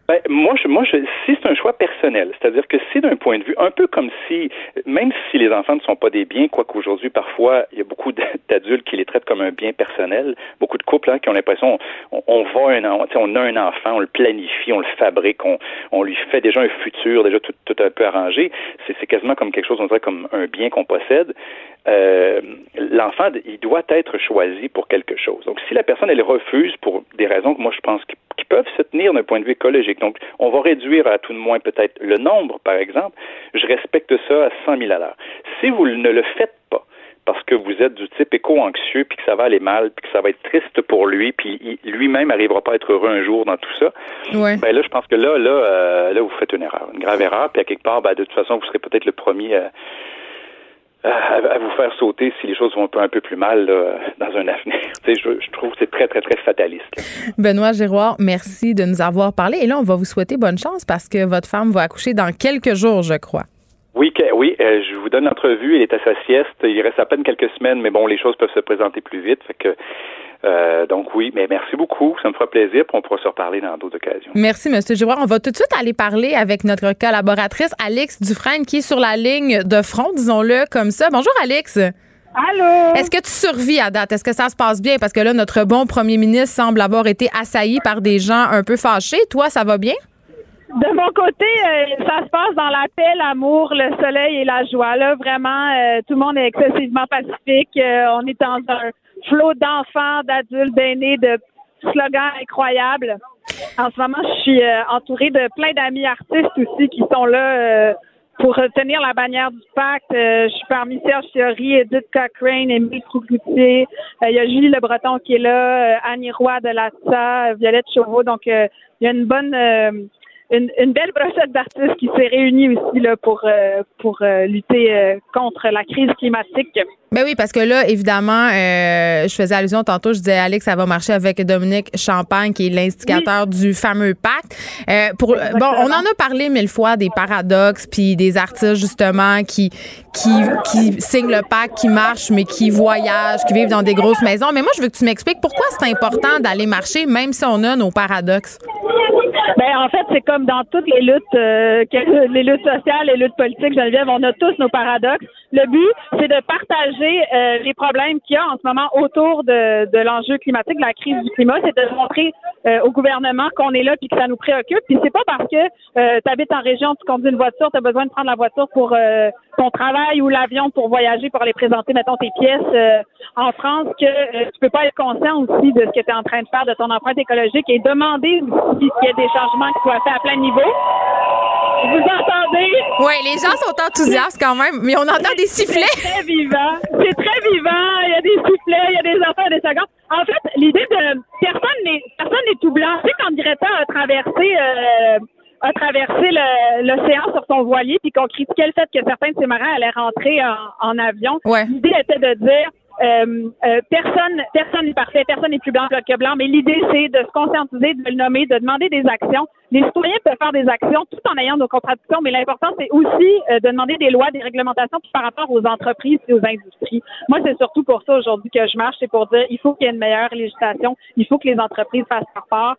Ben, moi, je, moi, je, si c'est un choix personnel, c'est-à-dire que si d'un point de vue, un peu comme si, même si les enfants ne sont pas des biens, quoique aujourd'hui, parfois, il y a beaucoup d'adultes qui les traitent comme un bien personnel, beaucoup de couples hein, qui ont l'impression, on, on va un, on a un enfant, on le planifie, on le fabrique, on, on lui fait déjà un futur, déjà tout, tout un peu arrangé. C'est quasiment comme quelque chose, on dirait comme un bien qu'on possède. Euh, l'enfant, il doit être choisi pour quelque chose. Donc, si la personne, elle refuse pour des raisons que moi, je pense qui, peuvent se tenir d'un point de vue écologique, donc on va réduire à tout de moins peut-être le nombre, par exemple, je respecte ça à 100 000 à l'heure. Si vous ne le faites pas, parce que vous êtes du type éco-anxieux, puis que ça va aller mal, puis que ça va être triste pour lui, puis lui-même n'arrivera pas à être heureux un jour dans tout ça. Ouais. Ben là, je pense que là, là, euh, là, vous faites une erreur, une grave erreur, puis à quelque part, ben, de toute façon, vous serez peut-être le premier à à, vous faire sauter si les choses vont un peu plus mal dans un avenir. je, je, trouve que c'est très, très, très fataliste. Benoît Giroir, merci de nous avoir parlé. Et là, on va vous souhaiter bonne chance parce que votre femme va accoucher dans quelques jours, je crois. Oui, oui, euh, je vous donne l'entrevue. Elle est à sa sieste. Il reste à peine quelques semaines, mais bon, les choses peuvent se présenter plus vite. Fait que euh, donc oui, mais merci beaucoup. Ça me fera plaisir. Puis on pourra se reparler dans d'autres occasions. Merci, M. Giroir. On va tout de suite aller parler avec notre collaboratrice Alix Dufresne qui est sur la ligne de front, disons-le comme ça. Bonjour, Alix. Allô? Est-ce que tu survis à date? Est-ce que ça se passe bien? Parce que là, notre bon premier ministre semble avoir été assailli par des gens un peu fâchés. Toi, ça va bien? De mon côté, euh, ça se passe dans la paix, l'amour, le soleil et la joie. Là, vraiment, euh, tout le monde est excessivement pacifique. on est dans un flot d'enfants, d'adultes, d'aînés, de slogans incroyables. En ce moment, je suis euh, entourée de plein d'amis artistes aussi qui sont là euh, pour tenir la bannière du pacte. Euh, je suis parmi Serge Fiori, Edith Cochrane, Émile Trougoutier. Il y a Julie Le Breton qui est là, Annie Roy de l'ATSA, Violette Chauveau. Donc, il y a une bonne une, belle brochette d'artistes qui s'est réunie aussi là, pour, euh, pour euh, lutter euh, contre la crise climatique. Ben oui, parce que là, évidemment, je faisais allusion tantôt, je disais, Alex, ça va marcher avec Dominique Champagne, qui est l'instigateur du fameux pacte. pour, bon, on en a parlé mille fois des paradoxes, puis des artistes, justement, qui, qui, qui signent le pacte, qui marchent, mais qui voyagent, qui vivent dans des grosses maisons. Mais moi, je veux que tu m'expliques pourquoi c'est important d'aller marcher, même si on a nos paradoxes. Ben en fait, c'est comme dans toutes les luttes, euh, les luttes sociales, les luttes politiques, Geneviève, on a tous nos paradoxes. Le but, c'est de partager euh, les problèmes qu'il y a en ce moment autour de, l'enjeu climatique, de la crise du climat. C'est de montrer euh, au gouvernement qu'on est là puis que ça nous préoccupe. Puis c'est pas parce que euh, tu habites en région, tu conduis une voiture, tu as besoin de prendre la voiture pour ton travail ou l'avion pour voyager, pour aller présenter, mettons, tes pièces en France, que tu peux pas être conscient aussi de ce que tu es en train de faire, de ton empreinte écologique et demander aussi qu'il y ait des changements qui soient faits à plein niveau. Vous entendez? Oui, les gens sont enthousiastes quand même, mais on entend des sifflets. C'est très vivant. C'est très vivant. Il y a des sifflets, il y a des enfants, des secondes. En fait, l'idée de personne n'est personne n'est tout blanc. Tu sais, quand Greta a traversé euh, a traversé l'océan sur son voilier puis qu'on critiquait le fait que certains de ses marins allaient rentrer en, en avion. Ouais. L'idée était de dire euh, euh, personne personne n'est parfait, personne n'est plus blanc que blanc, mais l'idée c'est de se conscientiser, de le nommer, de demander des actions. Les citoyens peuvent faire des actions tout en ayant nos contradictions, mais l'important c'est aussi euh, de demander des lois, des réglementations par rapport aux entreprises et aux industries. Moi, c'est surtout pour ça aujourd'hui que je marche, c'est pour dire il faut qu'il y ait une meilleure législation, il faut que les entreprises fassent leur part.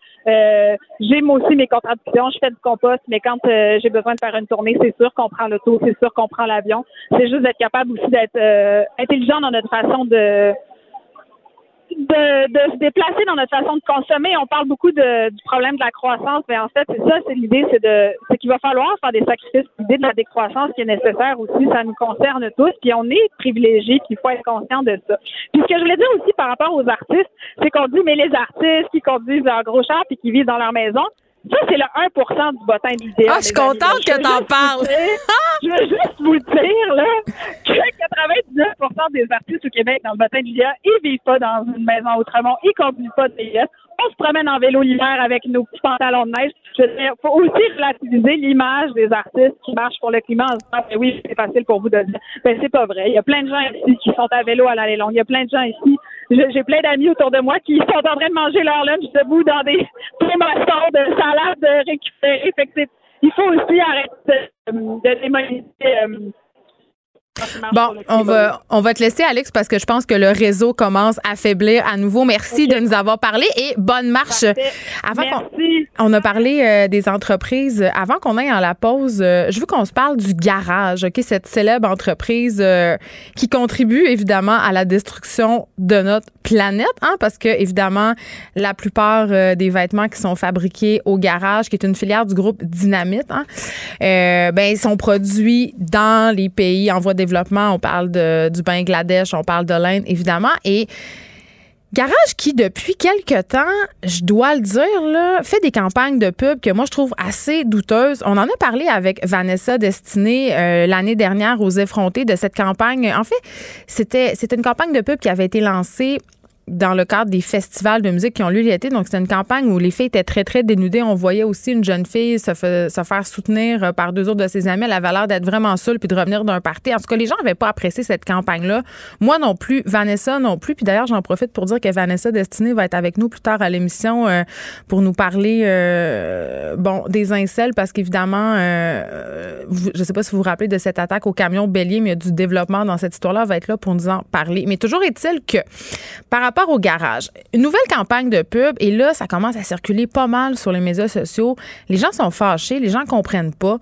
j'ai moi aussi mes contradictions, je fais du compost, mais quand j'ai besoin de faire une tournée, c'est sûr qu'on prend l'auto, c'est sûr qu'on prend l'avion. C'est juste d'être capable aussi d'être intelligent dans notre façon de, de, se déplacer dans notre façon de consommer. On parle beaucoup de, du problème de la croissance, mais en fait, c'est ça, c'est l'idée, c'est de c'est qu'il va falloir faire des sacrifices. L'idée de la décroissance qui est nécessaire aussi, ça nous concerne tous, puis on est privilégiés, puis il faut être conscient de ça. Puis ce que je voulais dire aussi par rapport aux artistes, c'est qu'on dit, mais les artistes qui conduisent leur gros char puis qui vivent dans leur maison, ça, c'est le 1% du bottin d'idéal. Ah, je suis contente que t'en parles. je veux juste vous dire, là, que 99% des artistes au Québec dans le bottin d'idéal, ils vivent pas dans une maison autrement, ils conduisent pas de PS. On se promène en vélo l'hiver avec nos petits pantalons de neige. Il faut aussi relativiser l'image des artistes qui marchent pour le climat en disant, ben oui, c'est facile pour vous de dire. Ben, c'est pas vrai. Il y a plein de gens ici qui sont à vélo à l'allée longue. Il y a plein de gens ici j'ai plein d'amis autour de moi qui sont en train de manger leur lunch debout dans des prémassons de salade récupérée. Fait que il faut aussi arrêter de, de démoniser euh, Bon, on va, on va te laisser, Alex, parce que je pense que le réseau commence à faiblir à nouveau. Merci de nous avoir parlé et bonne marche. Avant on a parlé euh, des entreprises. Avant qu'on aille en la pause, euh, je veux qu'on se parle du garage, OK? Cette célèbre entreprise euh, qui contribue évidemment à la destruction de notre planète, hein? Parce que, évidemment, la plupart des vêtements qui sont fabriqués au garage, qui est une filière du groupe Dynamite, hein? ben, ils sont produits dans les pays en voie de On parle du Bangladesh, on parle de l'Inde, évidemment. Et Garage qui, depuis quelque temps, je dois le dire, fait des campagnes de pub que moi, je trouve assez douteuses. On en a parlé avec Vanessa Destinée euh, l'année dernière aux effrontés de cette campagne. En fait, c'était, c'était une campagne de pub qui avait été lancée dans le cadre des festivals de musique qui ont lieu l'été. Donc, c'était une campagne où les filles étaient très, très dénudées. On voyait aussi une jeune fille se, faire soutenir euh, par deux autres de ses amis. Elle avait l'air d'être vraiment seule puis de revenir d'un party. En tout cas, les gens n'avaient pas apprécié cette campagne-là. Moi non plus. Vanessa non plus. Puis d'ailleurs, j'en profite pour dire que Vanessa Destinée va être avec nous plus tard à l'émission euh, pour nous parler, euh, bon, des incels parce qu'évidemment, je sais pas si vous vous rappelez de cette attaque au camion bélier, mais il y a du développement dans cette histoire-là. Elle va être là pour nous en parler. Mais toujours est-il que par rapport rapport au garage, une nouvelle campagne de pub, et là, ça commence à circuler pas mal sur les médias sociaux. Les gens sont fâchés, les gens comprennent pas.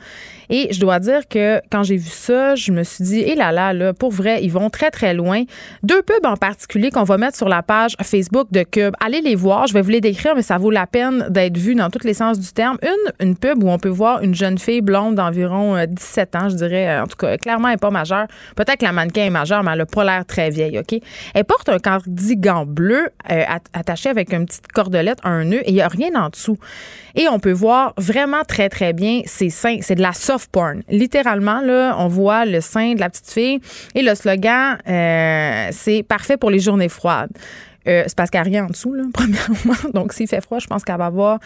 Et je dois dire que quand j'ai vu ça, je me suis dit, hé là là, là, pour vrai, ils vont très, très loin. Deux pubs en particulier qu'on va mettre sur la page Facebook de Cube. Allez les voir, je vais vous les décrire, mais ça vaut la peine d'être vu dans tous les sens du terme. Une, une pub où on peut voir une jeune fille blonde d'environ 17 euh, ans, je dirais, en tout cas, clairement, elle n'est pas majeure. Peut-être que la mannequin est majeure, mais elle n'a pas l'air très vieille, OK? Elle porte un cardigan bleu euh, attaché avec une petite cordelette, un nœud, et il n'y a rien en dessous. Et on peut voir vraiment très, très bien ses seins. C'est de la soft porn. Littéralement, là, on voit le sein de la petite fille. Et le slogan, euh, c'est parfait pour les journées froides. Euh, c'est parce qu'il n'y a rien en dessous, là, premièrement. Donc, s'il fait froid, je pense qu'elle va avoir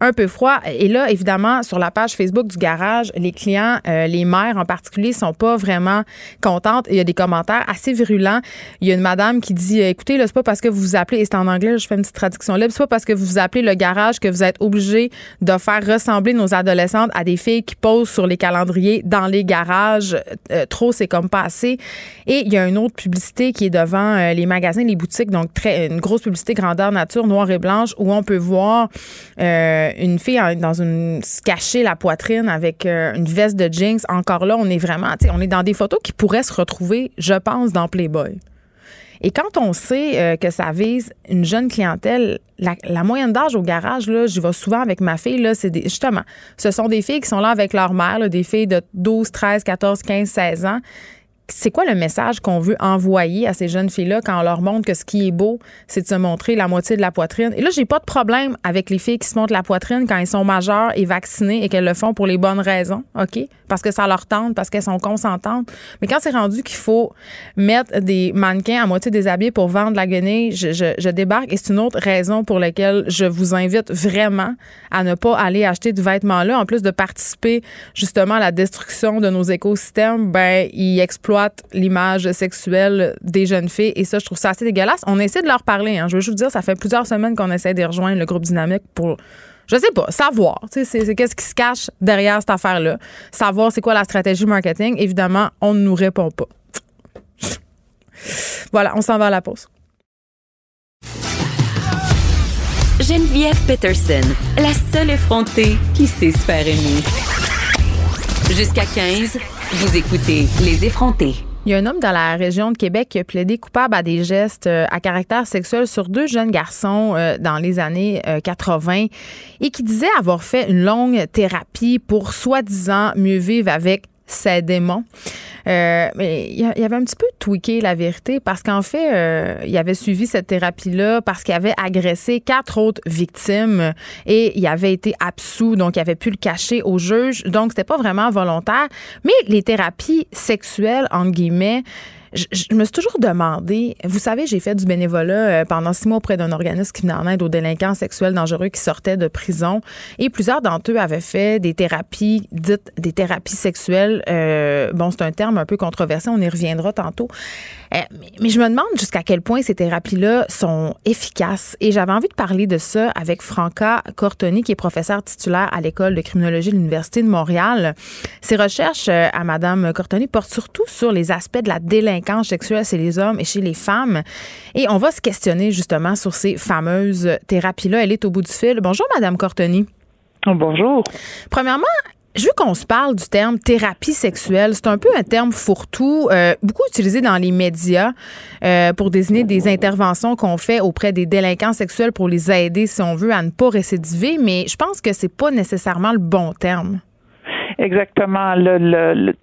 un peu froid. Et là, évidemment, sur la page Facebook du garage, les clients, euh, les mères en particulier, sont pas vraiment contentes. Il y a des commentaires assez virulents. Il y a une madame qui dit écoutez, là, c'est pas parce que vous vous appelez, et c'est en anglais, je fais une petite traduction libre, c'est pas parce que vous vous appelez le garage que vous êtes obligé de faire ressembler nos adolescentes à des filles qui posent sur les calendriers dans les garages. Euh, trop, c'est comme pas assez. Et il y a une autre publicité qui est devant les magasins, les boutiques, donc très une grosse publicité grandeur nature, noire et blanche, où on peut voir euh, une fille dans une se cacher la poitrine avec euh, une veste de jeans. Encore là, on est vraiment, on est dans des photos qui pourraient se retrouver, je pense, dans Playboy. Et quand on sait euh, que ça vise une jeune clientèle, la, moyenne d'âge au garage, là, je vais souvent avec ma fille, là, c'est justement, ce sont des filles qui sont là avec leur mère, des filles de 12, 13, 14, 15, 16 ans c'est quoi le message qu'on veut envoyer à ces jeunes filles-là quand on leur montre que ce qui est beau, c'est de se montrer la moitié de la poitrine? Et là, j'ai pas de problème avec les filles qui se montrent la poitrine quand elles sont majeures et vaccinées et qu'elles le font pour les bonnes raisons, OK? Parce que ça leur tente, parce qu'elles sont consentantes. Mais quand c'est rendu qu'il faut mettre des mannequins à moitié déshabillés pour vendre la guenille, je, je débarque et c'est une autre raison pour laquelle je vous invite vraiment à ne pas aller acheter du vêtement-là. En plus de participer justement à la destruction de nos écosystèmes, ben, ils exploitent l'image sexuelle des jeunes filles. Et ça, je trouve ça assez dégueulasse. On essaie de leur parler. Hein. Je veux juste vous dire, ça fait plusieurs semaines qu'on essaie de rejoindre le groupe dynamique pour je sais pas, savoir, c'est, c'est qu'est-ce qui se cache derrière cette affaire-là, savoir c'est quoi la stratégie marketing. Évidemment, on ne nous répond pas. voilà, on s'en va à la pause. Geneviève Peterson, la seule effrontée qui sait se faire aimer. Jusqu'à 15, vous écoutez Les effrontés. Il y a un homme dans la région de Québec qui a plaidé coupable à des gestes euh, à caractère sexuel sur deux jeunes garçons euh, dans les années 80 euh, et qui disait avoir fait une longue thérapie pour soi-disant mieux vivre avec ses démons. Euh, mais il y avait un petit peu tweaké la vérité parce qu'en fait, euh, il avait suivi cette thérapie-là parce qu'il avait agressé quatre autres victimes et il avait été absous, donc il avait pu le cacher au juge. Donc, c'était pas vraiment volontaire. Mais les thérapies sexuelles, entre guillemets, je, me suis toujours demandé, vous savez, j'ai fait du bénévolat euh, pendant six mois auprès d'un organisme qui venait en aide aux délinquants sexuels dangereux qui sortaient de prison et plusieurs d'entre eux avaient fait des thérapies dites des thérapies sexuelles. Euh, bon, c'est un terme un peu controversé, on y reviendra tantôt. Euh, mais, je me demande jusqu'à quel point ces thérapies-là sont efficaces. Et j'avais envie de parler de ça avec Franca Cortoni, qui est professeure titulaire à l'École de criminologie de l'Université de Montréal. Ses recherches à Madame Cortoni portent surtout sur les aspects de la délinquance délinquance sexuelle chez les hommes et chez les femmes. Et on va se questionner justement sur ces fameuses thérapies-là. Elle est au bout du fil. Bonjour, Madame Cortoni. Bonjour. Premièrement, je veux qu'on se parle du terme thérapie sexuelle. C'est un peu un terme fourre-tout, euh, beaucoup utilisé dans les médias euh, pour désigner des interventions qu'on fait auprès des délinquants sexuels pour les aider, si on veut, à ne pas récidiver. Mais je pense que c'est pas nécessairement le bon terme. Exactement. Le, le,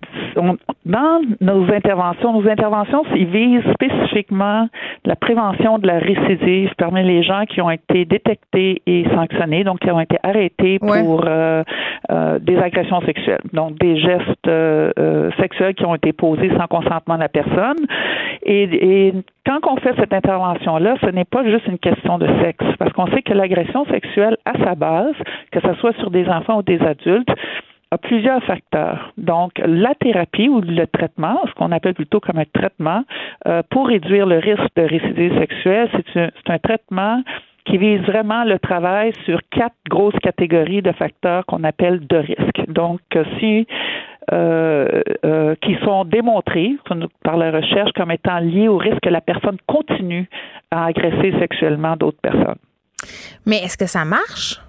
dans nos interventions, nos interventions, ils visent spécifiquement la prévention de la récidive parmi les gens qui ont été détectés et sanctionnés, donc qui ont été arrêtés pour euh, euh, des agressions sexuelles, donc des gestes euh, sexuels qui ont été posés sans consentement de la personne. Et, et quand on fait cette intervention-là, ce n'est pas juste une question de sexe, parce qu'on sait que l'agression sexuelle, à sa base, que ce soit sur des enfants ou des adultes, a plusieurs facteurs. Donc, la thérapie ou le traitement, ce qu'on appelle plutôt comme un traitement, euh, pour réduire le risque de récidive sexuelle, c'est un, traitement qui vise vraiment le travail sur quatre grosses catégories de facteurs qu'on appelle de risque. Donc, si euh, euh, qui sont démontrés par la recherche comme étant liés au risque que la personne continue à agresser sexuellement d'autres personnes. Mais est-ce que ça marche?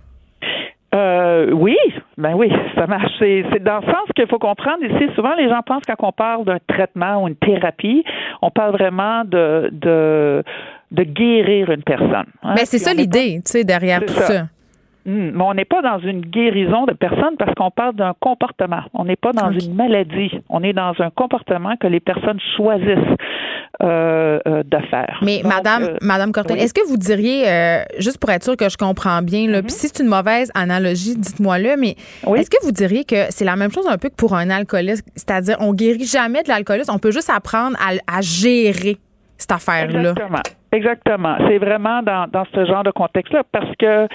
Euh, oui, ben oui, ça marche. C'est, dans le sens qu'il faut comprendre ici. Souvent, les gens pensent quand on parle d'un traitement ou une thérapie, on parle vraiment de de, de guérir une personne. Hein. Ben, c'est ça l'idée, tu sais, derrière tout ça. Hmm, mais on n'est pas dans une guérison de personne parce qu'on parle d'un comportement. On n'est pas dans une maladie. On est dans un comportement que les personnes choisissent euh, euh, de faire. Mais Madame, euh, Madame Cortel, est-ce que vous diriez, juste pour être sûr que je comprends bien, là, mm-hmm. puis si c'est une mauvaise analogie, dites-moi-le, mais est-ce que vous diriez que c'est la même chose un peu que pour un alcooliste, c'est-à-dire on guérit jamais de l'alcoolisme, on peut juste apprendre à, gérer cette affaire-là. Exactement. Exactement. C'est vraiment dans, dans ce genre de contexte-là parce que,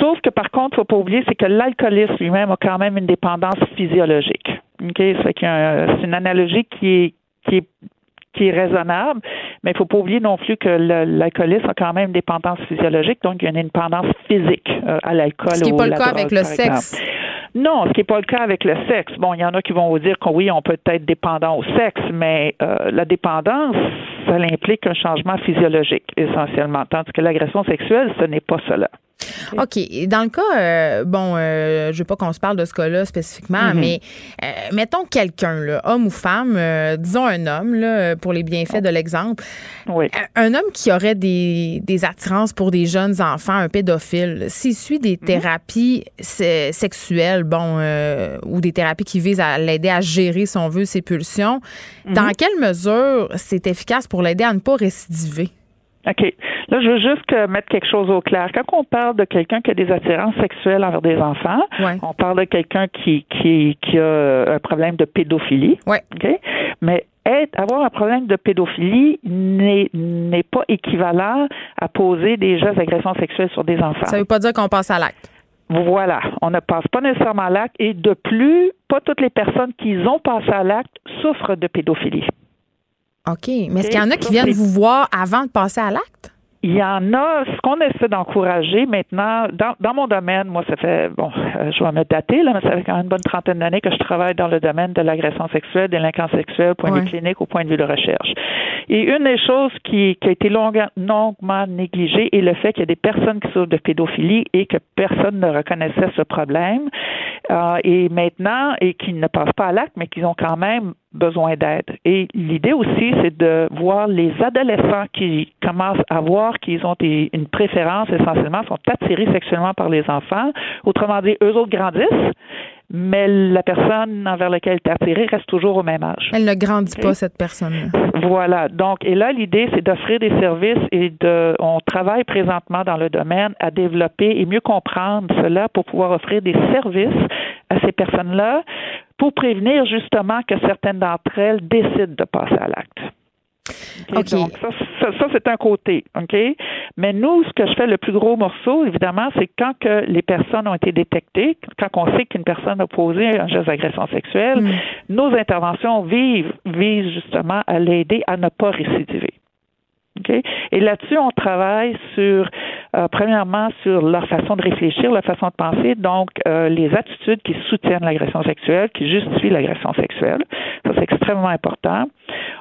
sauf que par contre, il faut pas oublier, c'est que l'alcoolisme lui-même a quand même une dépendance physiologique. OK? C'est une analogie qui est, qui est qui est raisonnable, mais il faut pas oublier non plus que l'alcoolisme a quand même une dépendance physiologique, donc il y a une dépendance physique euh, à l'alcool. Ce qui n'est pas le cas avec le sexe. Non, ce qui n'est pas le cas avec le sexe. Bon, il y en a qui vont vous dire que oui, on peut être dépendant au sexe, mais euh, la dépendance, ça implique un changement physiologique essentiellement, tandis que l'agression sexuelle, ce n'est pas cela. OK. Dans le cas, euh, bon, euh, je veux pas qu'on se parle de ce cas-là spécifiquement, mm-hmm. mais euh, mettons quelqu'un, homme ou femme, disons un homme, là, pour les bienfaits de l'exemple. Oui. Un homme qui aurait des, des, attirances pour des jeunes enfants, un pédophile, s'il suit des mm-hmm. thérapies sexuelles, bon, ou des thérapies qui visent à l'aider à gérer, si on veut, ses pulsions, dans mm-hmm. quelle mesure c'est efficace pour l'aider à ne pas récidiver? OK. Là, je veux juste mettre quelque chose au clair. Quand on parle de quelqu'un qui a des attirances sexuelles envers des enfants, on parle de quelqu'un qui, qui, qui a un problème de pédophilie. Ouais. OK? Mais être, avoir un problème de pédophilie n'est, n'est pas équivalent à poser des gestes d'agression sexuelle sur des enfants. Ça ne veut pas dire qu'on passe à l'acte. Voilà, on ne passe pas nécessairement à l'acte et de plus, pas toutes les personnes qui ont passé à l'acte souffrent de pédophilie. OK. Mais est-ce qu'il y en a qui viennent vous voir avant de passer à l'acte? Il y en a, ce qu'on essaie d'encourager maintenant, dans, dans, mon domaine, moi, ça fait, bon, euh, je vais me dater, là, mais ça fait quand même une bonne trentaine d'années que je travaille dans le domaine de l'agression sexuelle, délinquance sexuelle, point de vue clinique au point de vue de recherche. Et une des choses qui, qui a été longuement négligée est le fait qu'il y a des personnes qui souffrent de pédophilie et que personne ne reconnaissait ce problème. Euh, et maintenant, et qui ne passent pas à l'acte, mais qui ont quand même besoin d'aide. Et l'idée aussi, c'est de voir les adolescents qui commencent à voir qu'ils ont une préférence essentiellement, sont attirés sexuellement par les enfants. Autrement dit, eux autres grandissent, mais la personne envers laquelle tu es attiré reste toujours au même âge. Elle ne grandit pas, cette personne-là. Voilà. Donc, et là, l'idée, c'est d'offrir des services et de, on travaille présentement dans le domaine à développer et mieux comprendre cela pour pouvoir offrir des services à ces personnes-là pour prévenir justement que certaines d'entre elles décident de passer à l'acte. Donc, ça, ça, c'est un côté, OK? Mais nous, ce que je fais le plus gros morceau, évidemment, c'est quand que les personnes ont été détectées, quand on sait qu'une personne a posé un geste d'agression sexuelle, mm. nos interventions visent justement à l'aider à ne pas récidiver. Et là-dessus, on travaille sur, euh, premièrement, sur leur façon de réfléchir, leur façon de penser, donc euh, les attitudes qui soutiennent l'agression sexuelle, qui justifient l'agression sexuelle. Ça, c'est extrêmement important.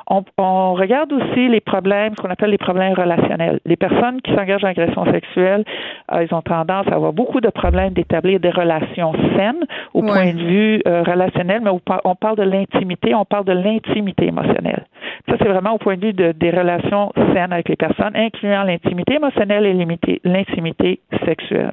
On, on, regarde aussi les problèmes, ce qu'on appelle les problèmes relationnels. Les personnes qui s'engagent en agression sexuelle, euh, ils ont tendance à avoir beaucoup de problèmes d'établir des relations saines au point de vue relationnel, mais on parle de l'intimité, on parle de l'intimité émotionnelle. Ça, c'est vraiment au point de vue de, des relations saines avec les personnes, incluant l'intimité émotionnelle et l'intimité sexuelle.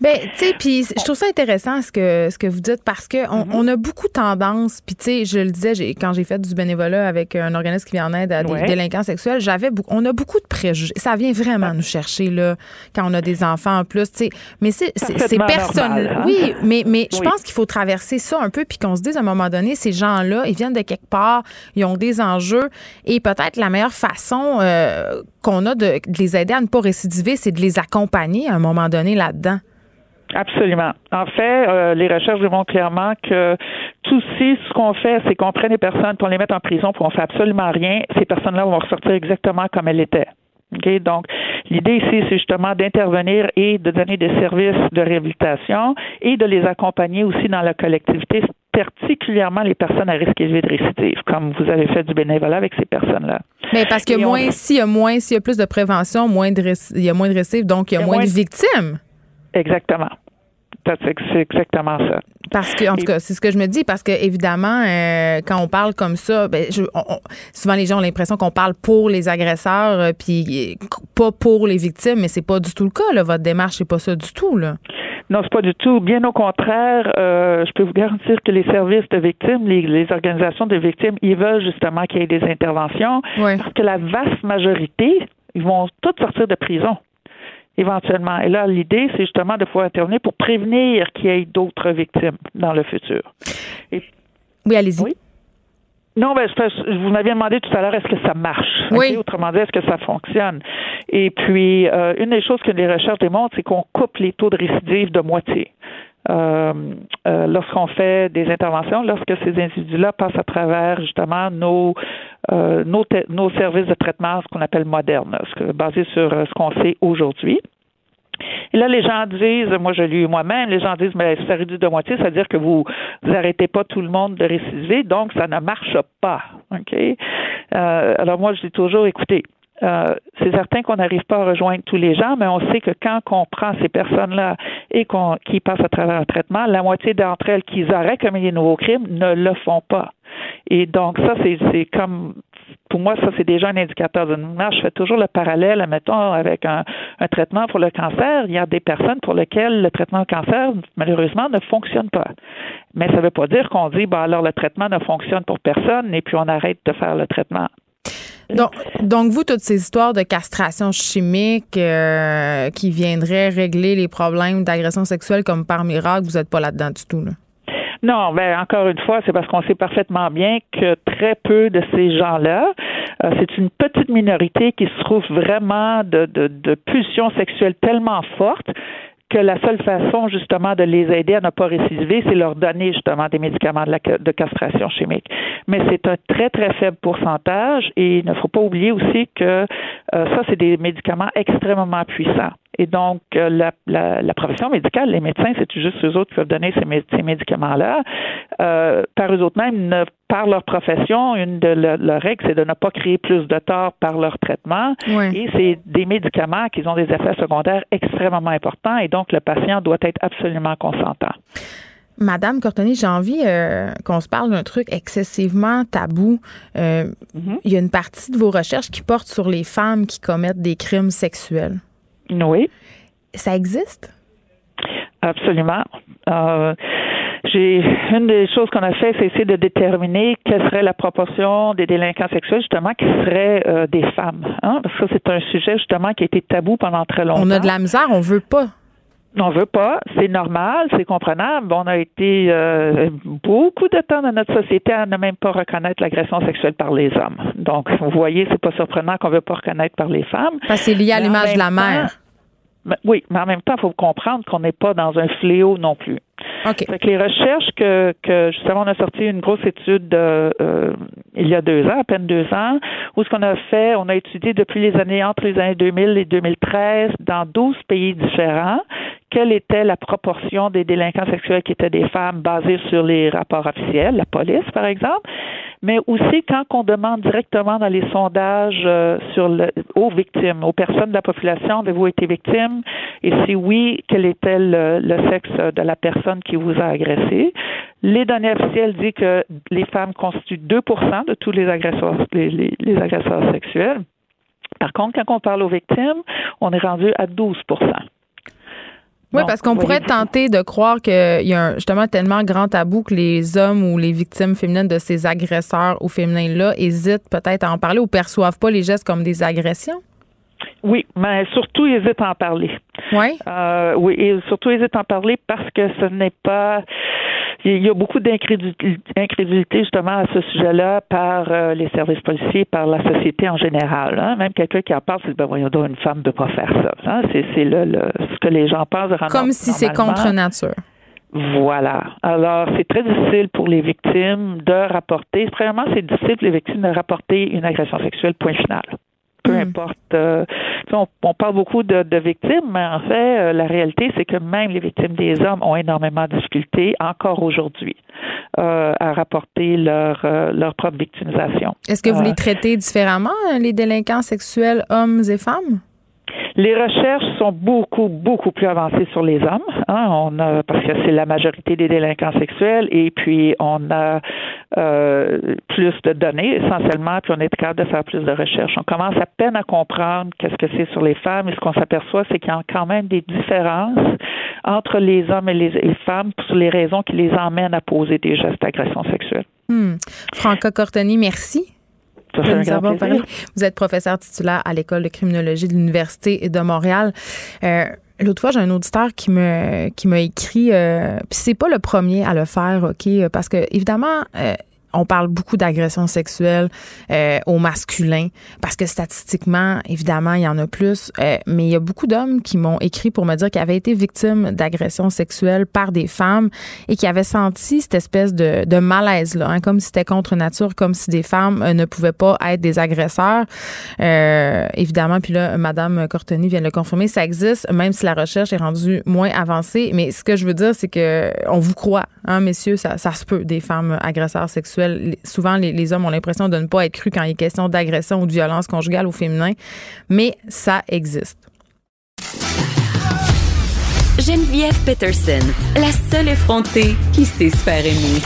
Ben, tu sais, puis je trouve ça intéressant ce que ce que vous dites parce que on, mm-hmm. a beaucoup tendance, puis tu sais, je le disais quand j'ai fait du bénévolat avec un organisme qui vient en aide à des délinquants sexuels, j'avais on a beaucoup de préjugés. Ça vient vraiment nous chercher là quand on a des enfants en plus, tu sais. Mais c'est c'est personne. Hein? Oui, mais mais je pense qu'il faut traverser ça un peu puis qu'on se dise à un moment donné, ces gens-là, ils viennent de quelque part, ils ont des enjeux et peut-être la meilleure façon euh, qu'on a de, de les aider à ne pas récidiver, c'est de les accompagner à un moment donné là-dedans. Absolument. En fait, euh, les recherches démontrent clairement que tout ci, ce qu'on fait, c'est qu'on prend des personnes, pour les mettre en prison, pour on fait absolument rien. Ces personnes-là vont ressortir exactement comme elles étaient. Okay? Donc, l'idée ici, c'est justement d'intervenir et de donner des services de réhabilitation et de les accompagner aussi dans la collectivité, particulièrement les personnes à risque élevé de récidive, comme vous avez fait du bénévolat avec ces personnes-là. Mais parce que moins, s'il y a moins, s'il y a plus de prévention, moins de il y a moins de récidive, donc il y a, moins, de victimes. Exactement. C'est exactement ça. Parce que, en tout cas, c'est ce que je me dis, parce que évidemment, euh, quand on parle comme ça, ben, souvent les gens ont l'impression qu'on parle pour les agresseurs, euh, puis pas pour les victimes, mais c'est pas du tout le cas. Là. Votre démarche, c'est pas ça du tout. Là. Non, c'est pas du tout. Bien au contraire, euh, je peux vous garantir que les services de victimes, les, les organisations de victimes, ils veulent justement qu'il y ait des interventions, parce que la vaste majorité, ils vont toutes sortir de prison éventuellement. Et là, l'idée, c'est justement de pouvoir intervenir pour prévenir qu'il y ait d'autres victimes dans le futur. oui, allez-y. Oui? Non, ben, vous m'aviez demandé tout à l'heure, est-ce que ça marche? Oui. Autrement dit, est-ce que ça fonctionne? Et puis, euh, une des choses que les recherches démontrent, c'est qu'on coupe les taux de récidive de moitié. Euh, euh, lorsqu'on fait des interventions, lorsque ces individus-là passent à travers justement nos nos, nos, services de traitement, ce qu'on appelle modernes, basé sur ce qu'on sait aujourd'hui. Et là, les gens disent, moi je l'ai eu moi-même, les gens disent, mais ça réduit de moitié, c'est-à-dire que vous n'arrêtez pas tout le monde de récidiver, donc ça ne marche pas. OK? alors moi, je dis toujours, écoutez, euh, c'est certain qu'on n'arrive pas à rejoindre tous les gens, mais on sait que quand on prend ces personnes-là et qu'on qui passent à travers un traitement, la moitié d'entre elles qui auraient commis des nouveaux crimes ne le font pas. Et donc ça, c'est comme pour moi, ça, c'est déjà un indicateur de Je fais toujours le parallèle, mettons, avec un, traitement pour le cancer. Il y a des personnes pour lesquelles le traitement au cancer, malheureusement, ne fonctionne pas. Mais ça ne veut pas dire qu'on dit, bah alors le traitement ne fonctionne pour personne et puis on arrête de faire le traitement. Donc, donc, vous, toutes ces histoires de castration chimique euh, qui viendraient régler les problèmes d'agression sexuelle comme par miracle, vous n'êtes pas là-dedans du tout, là? Non, ben encore une fois, c'est parce qu'on sait parfaitement bien que très peu de ces gens-là, euh, c'est une petite minorité qui se trouve vraiment de, de, de pulsions sexuelles tellement fortes que la seule façon justement de les aider à ne pas récidiver, c'est leur donner justement des médicaments de, castration chimique. Mais c'est un très très faible pourcentage et il ne faut pas oublier aussi que euh, ça c'est des médicaments extrêmement puissants. Et donc, euh, la, la, la, profession médicale, les médecins, c'est juste eux autres qui peuvent donner ces, ces médicaments-là? Euh, par eux autres mêmes, par leur profession, une de leurs règles, c'est de ne pas créer plus de tort par leur traitement. Et c'est des médicaments qui ont des effets secondaires extrêmement importants et donc le patient doit être absolument consentant. Madame Cortoni, j'ai envie euh, qu'on se parle d'un truc excessivement tabou. Euh, mm-hmm. Il y a une partie de vos recherches qui porte sur les femmes qui commettent des crimes sexuels. Oui. Ça existe? Absolument. Euh, j'ai une des choses qu'on a fait, c'est essayer de déterminer quelle serait la proportion des délinquants sexuels justement qui seraient euh, des femmes. Hein? Parce que c'est un sujet justement qui a été tabou pendant très longtemps. On a de la misère, on veut pas. On veut pas, c'est normal, c'est comprenable. On a été euh, beaucoup de temps dans notre société à ne même pas reconnaître l'agression sexuelle par les hommes. Donc, vous voyez, c'est pas surprenant qu'on veut pas reconnaître par les femmes. Parce que c'est lié à l'image de la mère. oui, mais en même temps, il faut comprendre qu'on n'est pas dans un fléau non plus. Okay. Que les recherches que, justement on a sorti une grosse étude euh, il y a deux ans, à peine deux ans, où ce qu'on a fait, on a étudié depuis les années entre les années 2000 et 2013 dans 12 pays différents quelle était la proportion des délinquants sexuels qui étaient des femmes basées sur les rapports officiels, la police par exemple, mais aussi quand on demande directement dans les sondages euh, sur le, aux victimes, aux personnes de la population, avez-vous été victime? Et si oui, quel était le, sexe de la personne? Qui vous a agressé. Les données officielles disent que les femmes constituent 2% de tous les agresseurs, les agresseurs sexuels. Par contre, quand on parle aux victimes, on est rendu à 12% oui, parce qu'on pourrait tenter de croire qu'il y a un, justement tellement grand tabou que les hommes ou les victimes féminines de ces agresseurs ou féminins-là hésitent peut-être à en parler ou perçoivent pas les gestes comme des agressions. Oui, mais surtout hésitent à en parler. Oui. Euh, oui, et surtout hésitent à en parler parce que ce n'est pas il y a beaucoup d'incrédulité justement à ce sujet-là par euh, les services policiers, par la société en général. Hein. Même quelqu'un qui en parle, c'est ben voyons donc une femme ne peut pas faire ça. Hein. C'est le, ce que les gens pensent. Comme si c'est contre nature. Voilà. Alors, c'est très difficile pour les victimes de rapporter. Premièrement, c'est difficile pour les victimes de rapporter une agression sexuelle, point final peu hmm. importe. Euh, on, parle beaucoup de, victimes, mais en fait, euh, la réalité, c'est que même les victimes des hommes ont énormément de difficultés encore aujourd'hui euh, à rapporter leur, leur propre victimisation. Est-ce que vous les traitez différemment, les délinquants sexuels, hommes et femmes? Les recherches sont beaucoup, beaucoup plus avancées sur les hommes, hein, on a, parce que c'est la majorité des délinquants sexuels, et puis on a euh, plus de données essentiellement, puis on est capable de faire plus de recherches. On commence à peine à comprendre qu'est-ce que c'est sur les femmes, et ce qu'on s'aperçoit, c'est qu'il y a quand même des différences entre les hommes et les, femmes sur les raisons qui les emmènent à poser des gestes d'agression sexuelle. Hmm. Franca Cortoni, merci. Vous êtes professeur titulaire à l'école de criminologie de l'université de Montréal. Euh, L'autre fois, j'ai un auditeur qui me qui m'a écrit, euh, puis c'est pas le premier à le faire, ok, parce que évidemment, euh, on parle beaucoup d'agression sexuelle euh, au masculin parce que statistiquement, évidemment, il y en a plus. Euh, mais il y a beaucoup d'hommes qui m'ont écrit pour me dire qu'ils avaient été victimes d'agression sexuelle par des femmes et qui avaient senti cette espèce de, de malaise-là, hein, comme si c'était contre nature, comme si des femmes euh, ne pouvaient pas être des agresseurs. évidemment, puis là, Madame Cortoni vient de le confirmer, ça existe, même si la recherche est rendue moins avancée. Mais ce que je veux dire, c'est que on vous croit, hein, messieurs, ça, ça se peut, des femmes agresseurs sexuels sexuelle. Souvent, les, les hommes ont l'impression de ne pas être crus quand il est question d'agression ou de violence conjugale au féminin, mais ça existe. Geneviève Peterson, la seule effrontée qui sait se faire aimer.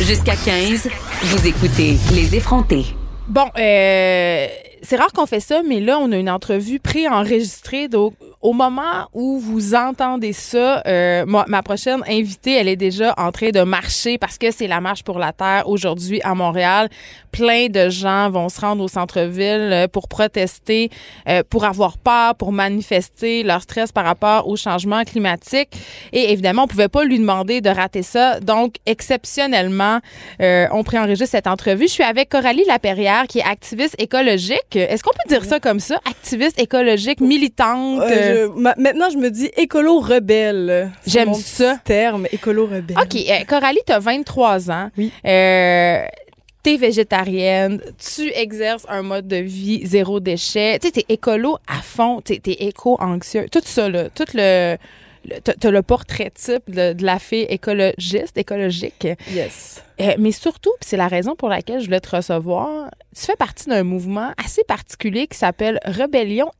Jusqu'à 15, vous écoutez Les effrontés. Bon, euh, c'est rare qu'on fait ça, mais là, on a une entrevue préenregistrée. Donc, au moment où vous entendez ça, euh, ma, prochaine invitée, elle est déjà en train de marcher parce que c'est la marche pour la Terre aujourd'hui à Montréal. Plein de gens vont se rendre au centre-ville euh, pour protester, euh, pour avoir peur, pour manifester leur stress par rapport au changement climatique. Et évidemment, on pouvait pas lui demander de rater ça. Donc, exceptionnellement, euh, on préenregistre cette entrevue. Je suis avec Coralie Laperrière, qui est activiste écologique. Est-ce qu'on peut dire ça comme ça? Activiste écologique, militante? Euh, je- ma- maintenant, je me dis écolo-rebelle. C'est J'aime ça. terme, écolo-rebelle. OK, euh, Coralie, tu as 23 ans. Oui. Euh, T'es végétarienne, tu exerces un mode de vie zéro déchet, tu sais, t'es écolo à fond, t'es es éco-anxieux, tout ça, là, tout le... T'as le portrait type de, de la fille écologiste, écologique. Yes. Euh, mais surtout, c'est la raison pour laquelle je voulais te recevoir, tu fais partie d'un mouvement assez particulier qui s'appelle Rébellion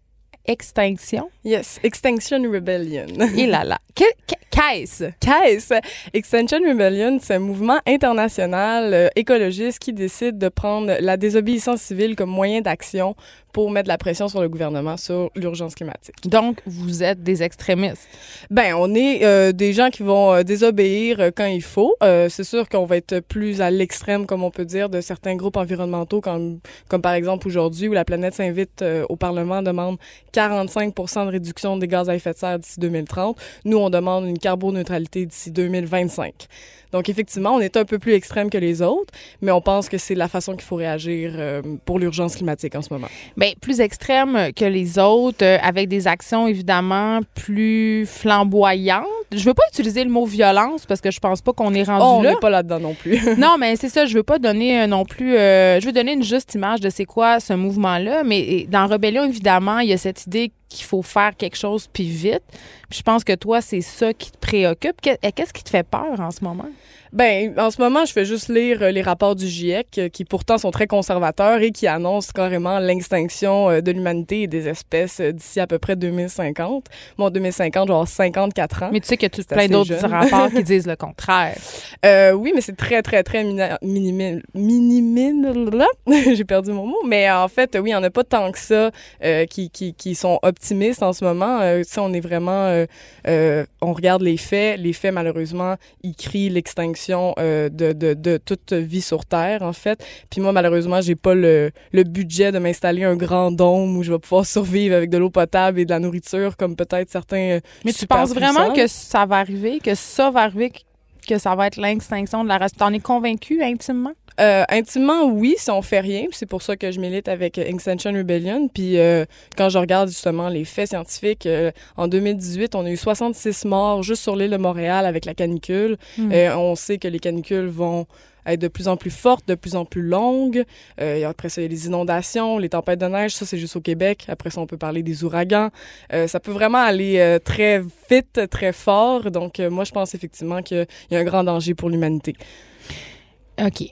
Extinction. Yes. Extinction Rebellion. Et là là. Que- que- Qu'est-ce? CAES, Extinction Rebellion, c'est un mouvement international euh, écologiste qui décide de prendre la désobéissance civile comme moyen d'action pour mettre la pression sur le gouvernement sur l'urgence climatique. Donc, vous êtes des extrémistes. Ben, on est euh, des gens qui vont euh, désobéir quand il faut. C'est sûr qu'on va être plus à l'extrême, comme on peut dire, de certains groupes environnementaux, comme, comme par exemple aujourd'hui, où la planète s'invite au Parlement, demande 45% de réduction des gaz à effet de serre d'ici 2030. Nous, on demande une carboneutralité d'ici 2025. Donc, effectivement, on est un peu plus extrême que les autres, mais on pense que c'est la façon qu'il faut réagir euh, pour l'urgence climatique en ce moment. Bien, plus extrême que les autres, euh, avec des actions évidemment plus flamboyantes. Je veux pas utiliser le mot violence parce que je pense pas qu'on est rendu Oh, on là. n'est pas là-dedans non plus. non, mais c'est ça, je veux pas donner euh, non plus. euh, je veux donner une juste image de c'est quoi ce mouvement-là, mais dans Rébellion, évidemment, il y a cette idée qu'il faut faire quelque chose puis vite. Puis je pense que toi, c'est ça qui te préoccupe. Que- Qu'est-ce qui te fait peur en ce moment? Ben, en ce moment, je fais juste lire euh, les rapports du GIEC, euh, qui pourtant sont très conservateurs et qui annoncent carrément l'extinction euh, de l'humanité et des espèces d'ici à peu près 2050. Bon, 2050, je vais avoir 54 ans. Mais tu sais qu'il y a tout C'est plein d'autres rapports qui disent le contraire. Euh, oui, mais c'est très, très, très minimine. J'ai perdu mon mot. Mais en fait, oui, il n'y en a pas tant que ça euh, qui, qui, qui sont optimistes en ce moment. Euh, ça, on est vraiment. on regarde les faits. Les faits, malheureusement, ils crient l'extinction euh, de, de, de toute vie sur Terre, en fait. Puis moi, malheureusement, j'ai pas le, le budget de m'installer un grand dôme où je vais pouvoir survivre avec de l'eau potable et de la nourriture, comme peut-être certains. euh, Mais tu penses vraiment que ça va arriver, que ça va arriver, que ça va être l'extinction de la race? T'en es convaincu intimement? Euh, intimement, oui, si on fait rien. C'est pour ça que je milite avec Extinction Rebellion. Puis euh, quand je regarde justement les faits scientifiques, euh, en 2018, on a eu 66 morts juste sur l'île de Montréal avec la canicule. Hmm. On sait que les canicules vont être de plus en plus fortes, de plus en plus longues. Euh, après ça, il y a les inondations, les tempêtes de neige. Ça, c'est juste au Québec. Après ça, on peut parler des ouragans. Euh, ça peut vraiment aller euh, très vite, très fort. Donc, moi, je pense effectivement qu'il y a un grand danger pour l'humanité. OK.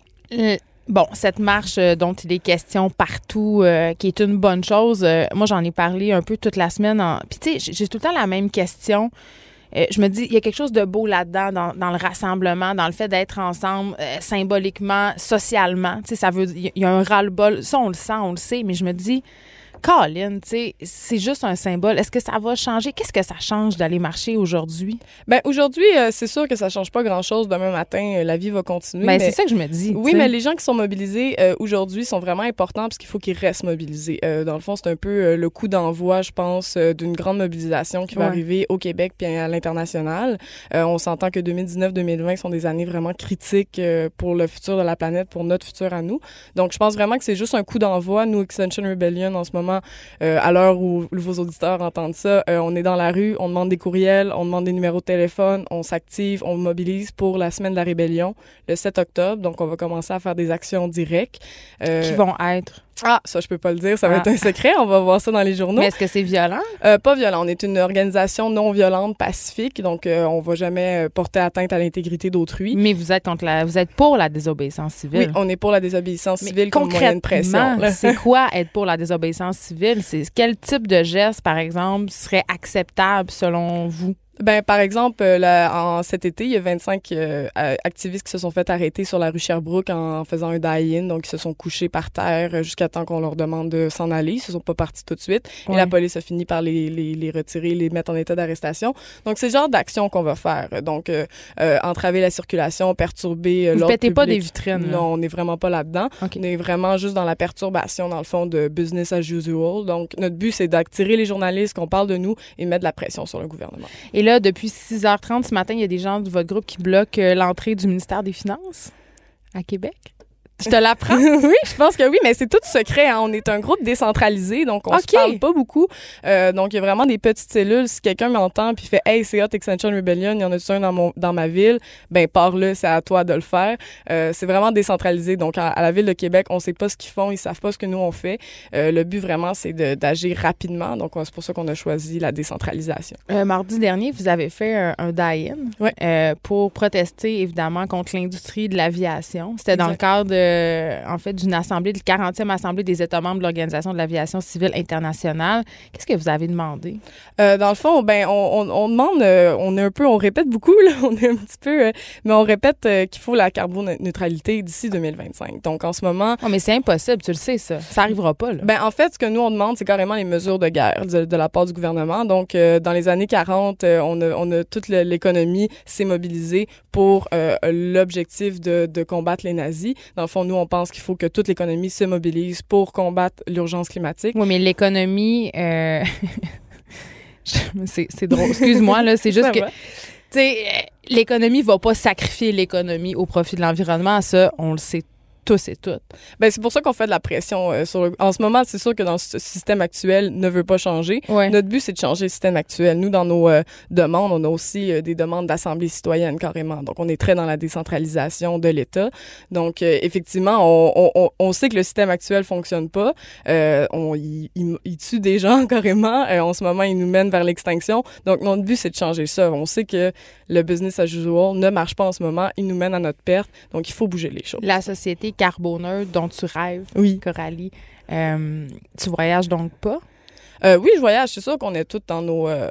Bon, cette marche dont il est question partout, qui est une bonne chose, moi j'en ai parlé un peu toute la semaine. En... Puis tu sais, j'ai tout le temps la même question. Euh, je me dis, il y a quelque chose de beau là-dedans, dans, le rassemblement, dans le fait d'être ensemble, euh, symboliquement, socialement. Tu sais, ça veut, il y a un ras-le-bol. Ça, on le sent, on le sait, mais je me dis, Colin, tu sais, c'est juste un symbole. Est-ce que ça va changer? Qu'est-ce que ça change d'aller marcher aujourd'hui? Ben aujourd'hui, euh, c'est sûr que ça change pas grand-chose. Demain matin, euh, la vie va continuer. Ben, mais- c'est ça que je me dis. Oui, mais les gens qui sont mobilisés euh, aujourd'hui sont vraiment importants parce qu'il faut qu'ils restent mobilisés. Dans le fond, c'est un peu le coup d'envoi, je pense, d'une grande mobilisation qui va arriver au Québec puis à l'international. On s'entend que 2019-2020 sont des années vraiment critiques pour le futur de la planète, pour notre futur à nous. Donc, je pense vraiment que c'est juste un coup d'envoi. Nous, Extension Rebellion, en ce moment, euh, à l'heure où vos auditeurs entendent ça, euh, on est dans la rue, on demande des courriels, on demande des numéros de téléphone, on s'active, on mobilise pour la semaine de la rébellion le 7 octobre. Donc, on va commencer à faire des actions directes. Euh, Qui vont être. Ah, ça, je peux pas le dire. Ça va Ah. être un secret. On va voir ça dans les journaux. Mais est-ce que c'est violent? Euh, pas violent. On est une organisation non violente, pacifique. Donc, euh, on va jamais euh, porter atteinte à l'intégrité d'autrui. Mais vous êtes contre la, vous êtes pour la désobéissance civile. Oui, on est pour la désobéissance Mais civile comme moyen de pression. c'est quoi être pour la désobéissance civile? C'est quel type de geste, par exemple, serait acceptable selon vous? Ben, par exemple, euh, là, en cet été, il y a 25 euh, euh, activistes qui se sont fait arrêter sur la rue Sherbrooke en, faisant un die-in. Donc, ils se sont couchés par terre euh, jusqu'à temps qu'on leur demande de s'en aller. Ils se sont pas partis tout de suite. Et la police a fini par les, les, les retirer, les mettre en état d'arrestation. Donc, c'est le genre d'action qu'on va faire. Donc, euh, euh, entraver la circulation, perturber euh, Vous l'ordre pétez pas des vitrines. là? Non, on n'est vraiment pas là-dedans. On est vraiment juste dans la perturbation, dans le fond, de business as usual. Donc, notre but, c'est d'attirer les journalistes, qu'on parle de nous et mettre de la pression sur le gouvernement. Et là, depuis 6h30 ce matin, il y a des gens de votre groupe qui bloquent euh, l'entrée du ministère des Finances à Québec? Je te l'apprends? oui, je pense que oui, mais c'est tout secret. hein. On est un groupe décentralisé, donc on OK. se parle pas beaucoup. Euh, donc, il y a vraiment des petites cellules. Si quelqu'un m'entend puis fait « Hey, c'est Hot Extension Rebellion, il y en a un dans, mon, dans ma ville », ben pars-le, c'est à toi de le faire. Euh, c'est vraiment décentralisé. Donc, à, à la Ville de Québec, on sait pas ce qu'ils font, ils savent pas ce que nous, on fait. Euh, le but, vraiment, c'est de- d'agir rapidement. Donc, c'est pour ça qu'on a choisi la décentralisation. Euh, mardi dernier, vous avez fait un, un die-in Ouais. euh, pour protester évidemment contre l'industrie de l'aviation. C'était dans le cadre, euh, en fait, d'une assemblée, de 40e assemblée des États membres de l'Organisation de l'aviation civile internationale. Qu'est-ce que vous avez demandé? Euh, dans le fond, ben, on, on, on demande, euh, on est un peu, on répète beaucoup, là, on est un petit peu, mais on répète qu'il faut la carboneutralité d'ici 2025. Donc, en ce moment, Oh, mais c'est impossible, tu le sais, ça. Ça arrivera pas, là. ben, en fait, ce que nous, on demande, c'est carrément les mesures de guerre de, de la part du gouvernement. Donc, dans les années 40, euh, on, a, on a toute l'économie s'est mobilisée pour l'objectif de, de combattre les nazis. Dans le fond, nous, on pense qu'il faut que toute l'économie se mobilise pour combattre l'urgence climatique. Oui, mais l'économie. euh, c'est drôle. Excuse-moi, là. C'est juste que. Tu sais, euh, l'économie va pas sacrifier l'économie au profit de l'environnement. Ça, on le sait tous et toutes. Ben, c'est pour ça qu'on fait de la pression. euh, sur le... En ce moment, c'est sûr que dans ce système actuel ne veut pas changer. Ouais. Notre but, c'est de changer le système actuel. Nous, dans nos euh, demandes, on a aussi euh, des demandes d'assemblée citoyenne carrément. Donc, on est très dans la décentralisation de l'État. Donc, effectivement, on, on- on, sait que le système actuel fonctionne pas. On, il, il- il tue des gens carrément. En ce moment, il nous mène vers l'extinction. Donc, notre but, c'est de changer ça. On sait que le business as usual ne marche pas en ce moment. Il nous mène à notre perte. Donc, il faut bouger les choses. La société carboneutre dont tu rêves, Oui. Coralie, euh, tu voyages donc pas? Euh, oui, je voyage. C'est sûr qu'on est tous dans nos... euh,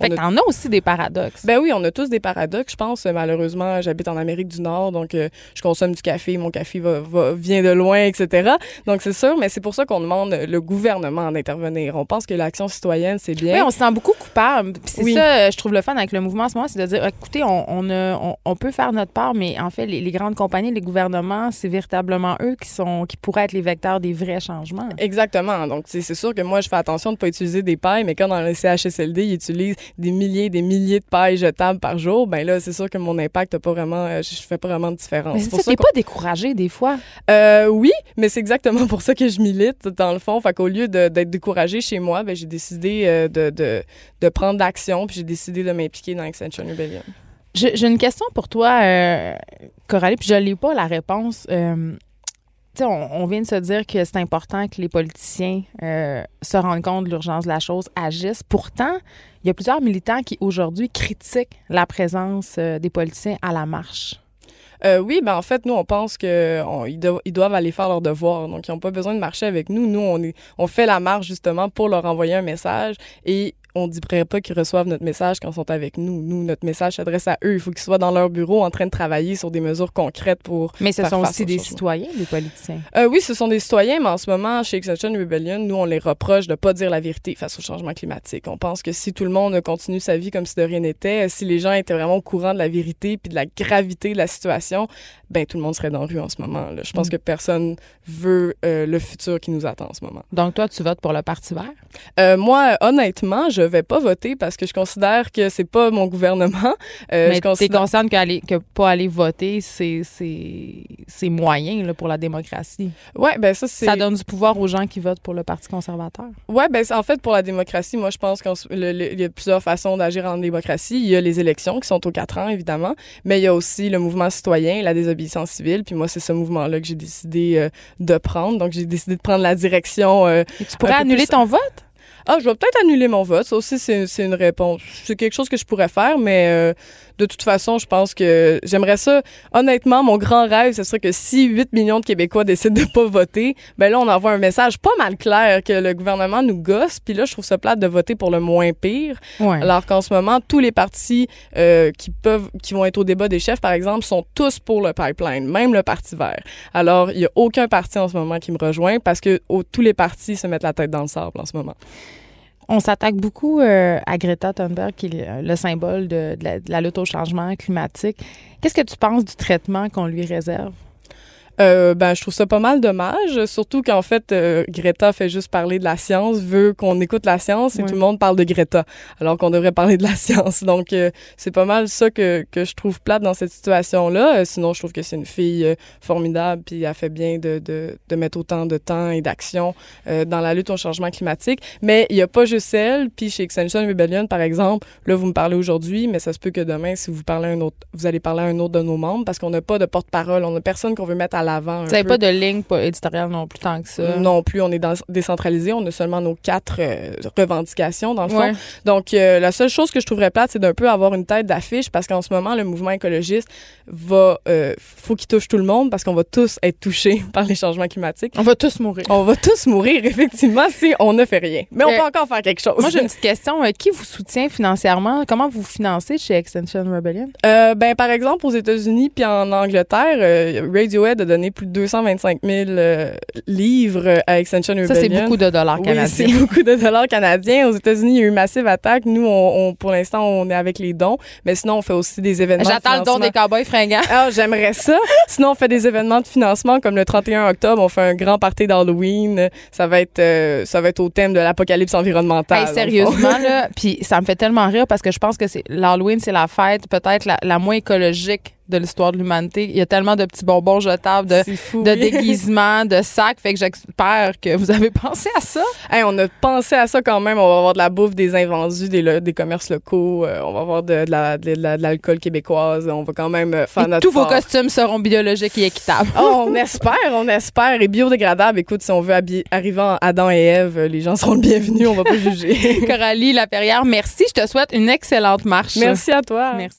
Fait on que a- t'en as aussi des paradoxes. Ben oui, on a tous des paradoxes, je pense. Malheureusement, j'habite en Amérique du Nord, donc euh, je consomme du café, mon café va, va- vient de loin, etc. Donc c'est sûr, mais c'est pour ça qu'on demande le gouvernement d'intervenir. On pense que l'action citoyenne, c'est bien. Oui, on se sent beaucoup coupable. C'est Oui. ça, euh, je trouve le fun avec le mouvement en ce moment, c'est de dire, écoutez, on, on, a- on, on peut faire notre part, mais en fait, les, les grandes compagnies, les gouvernements, c'est véritablement eux qui sont, qui pourraient être les vecteurs des vrais changements. Exactement. Donc, c'est c'est sûr que moi, je fais attention de ne pas utiliser des pailles, mais quand dans le CHSLD, ils utilisent des milliers des milliers de pailles jetables par jour, ben là, c'est sûr que mon impact n'a pas vraiment, euh, je fais pas vraiment de différence. Mais C'est pour ça, t'es pas découragé des fois? Euh, oui, mais c'est exactement pour ça que je milite, dans le fond. Fait qu'au lieu d'être découragée chez moi, ben, j'ai décidé euh, de, de, de prendre l'action, puis j'ai décidé de m'impliquer dans Extension Rebellion. J'ai j'ai une question pour toi, euh, Coralie, puis je n'ai pas la réponse. On, vient de se dire que c'est important que les politiciens euh, se rendent compte de l'urgence de la chose, agissent. Pourtant, il y a plusieurs militants qui aujourd'hui critiquent la présence euh, des politiciens à la marche. Euh, oui, ben en fait, nous, on pense qu'ils ils doivent aller faire leur devoir. Donc, ils n'ont pas besoin de marcher avec nous. Nous, on, on fait la marche justement pour leur envoyer un message et on ne dirait pas qu'ils reçoivent notre message quand ils sont avec nous. Nous, notre message s'adresse à eux. Il faut qu'ils soient dans leur bureau en train de travailler sur des mesures concrètes pour Mais ce faire sont face aussi au des citoyens, des politiciens. Euh, oui, ce sont des citoyens, mais en ce moment, chez Extinction Rebellion, nous, on les reproche de ne pas dire la vérité face au changement climatique. On pense que si tout le monde continue sa vie comme si de rien n'était, si les gens étaient vraiment au courant de la vérité puis de la gravité de la situation, ben tout le monde serait dans la rue en ce moment. là. Je pense Mm. que personne veut euh, le futur qui nous attend en ce moment. Donc, toi, tu votes pour le Parti vert? Euh, moi, honnêtement, je vais pas voter parce que je considère que c'est pas mon gouvernement. Euh, Mais tu es consciente que pas aller voter, c'est c'est moyen là, pour la démocratie. Ouais, ben ça c'est ça donne du pouvoir aux gens qui votent pour le Parti conservateur. Ouais, ben en fait pour la démocratie, moi je pense qu'il y a plusieurs façons d'agir en démocratie. Il y a les élections qui sont aux quatre ans évidemment, mais il y a aussi le mouvement citoyen, la désobéissance civile. Puis moi c'est ce mouvement-là que j'ai décidé euh, de prendre. Donc j'ai décidé de prendre la direction. Euh, tu pourrais annuler ton vote? Ah, je vais peut-être annuler mon vote. Ça aussi, c'est une réponse. C'est quelque chose que je pourrais faire, mais euh, de toute façon, je pense que j'aimerais ça. Honnêtement, mon grand rêve, ce serait que si 8 millions de Québécois décident de pas voter, ben là, on envoie un message pas mal clair que le gouvernement nous gosse. Puis là, je trouve ça plate de voter pour le moins pire. Alors qu'en ce moment, tous les partis euh, qui peuvent, qui vont être au débat des chefs, par exemple, sont tous pour le pipeline, même le Parti vert. Alors, il y a aucun parti en ce moment qui me rejoint parce que tous les partis se mettent la tête dans le sable en ce moment. On s'attaque beaucoup euh, à Greta Thunberg, qui est le symbole de, la, de la lutte au changement climatique. Qu'est-ce que tu penses du traitement qu'on lui réserve? Euh, ben, je trouve ça pas mal dommage, surtout qu'en fait, euh, Greta fait juste parler de la science, veut qu'on écoute la science et tout le monde parle de Greta, alors qu'on devrait parler de la science. Donc, euh, c'est pas mal ça que, que je trouve plate dans cette situation-là. sinon, je trouve que c'est une fille formidable, puis elle fait bien de, de, de mettre autant de temps et d'action dans la lutte au changement climatique. Mais il y a pas juste elle, puis chez Extinction Rebellion, par exemple, là, vous me parlez aujourd'hui, mais ça se peut que demain, si vous parlez un autre, vous allez parler à un autre de nos membres, parce qu'on n'a pas de porte-parole, on n'a personne qu'on veut mettre à l'avant. Vous n'avez pas de ligne éditoriale non plus tant que ça? Non plus, on est décentralisé. On a seulement nos quatre euh, revendications, dans le fond. Donc, euh, la seule chose que je trouverais plate, c'est d'un peu avoir une tête d'affiche parce qu'en ce moment, le mouvement écologiste va. Euh, faut qu'il touche tout le monde parce qu'on va tous être touchés par les changements climatiques. On va tous mourir. On va tous mourir, effectivement, si on ne fait rien. Mais on peut encore faire quelque chose. Moi, j'ai une petite question. qui vous soutient financièrement? Comment vous financez chez Extension Rebellion? ben, par exemple, aux États-Unis puis en Angleterre, Radiohead a donné plus de 225 000 euh, livres à Extension Rebellion. Ça, c'est beaucoup de dollars canadiens. c'est beaucoup de dollars canadiens. Aux États-Unis, il y a eu massive attaque. Nous, on, pour l'instant, on est avec les dons. Mais sinon, on fait aussi des événements J'attends le don des cowboys fringants. Ah, j'aimerais ça. sinon, on fait des événements de financement comme le 31 octobre. On fait un grand party d'Halloween. Ça va être, euh, ça va être au thème de l'apocalypse environnementale. sérieusement, là. Puis ça me fait tellement rire parce que je pense que c'est l'Halloween, c'est la fête peut-être la moins écologique de l'histoire de l'humanité. Il y a tellement de petits bonbons jetables, de, de déguisements, de sacs. Fait que j'espère que vous avez pensé à ça. Hey, on a pensé à ça quand même. On va avoir de la bouffe des invendus, des, des commerces locaux. Euh, on va avoir de, de, l'alcool québécoise. On va quand même euh, faire notre Tous vos costumes seront biologiques et équitables. oh, on espère, on espère. Et biodégradables. Écoute, si on veut arriver en Adam et Ève, les gens seront bienvenus. On va pas juger. Coralie Laperrière, merci. Je te souhaite une excellente marche. Merci à toi. Merci.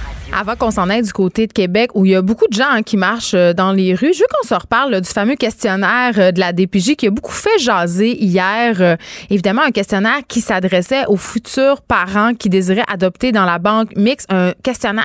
Avant qu'on s'en aille du côté de Québec, où il y a beaucoup de gens hein, qui marchent euh, dans les rues, je veux qu'on se reparle du fameux questionnaire euh, de la DPJ qui a beaucoup fait jaser hier. Euh, évidemment, un questionnaire qui s'adressait aux futurs parents qui désiraient adopter dans la banque mixte. Un questionnaire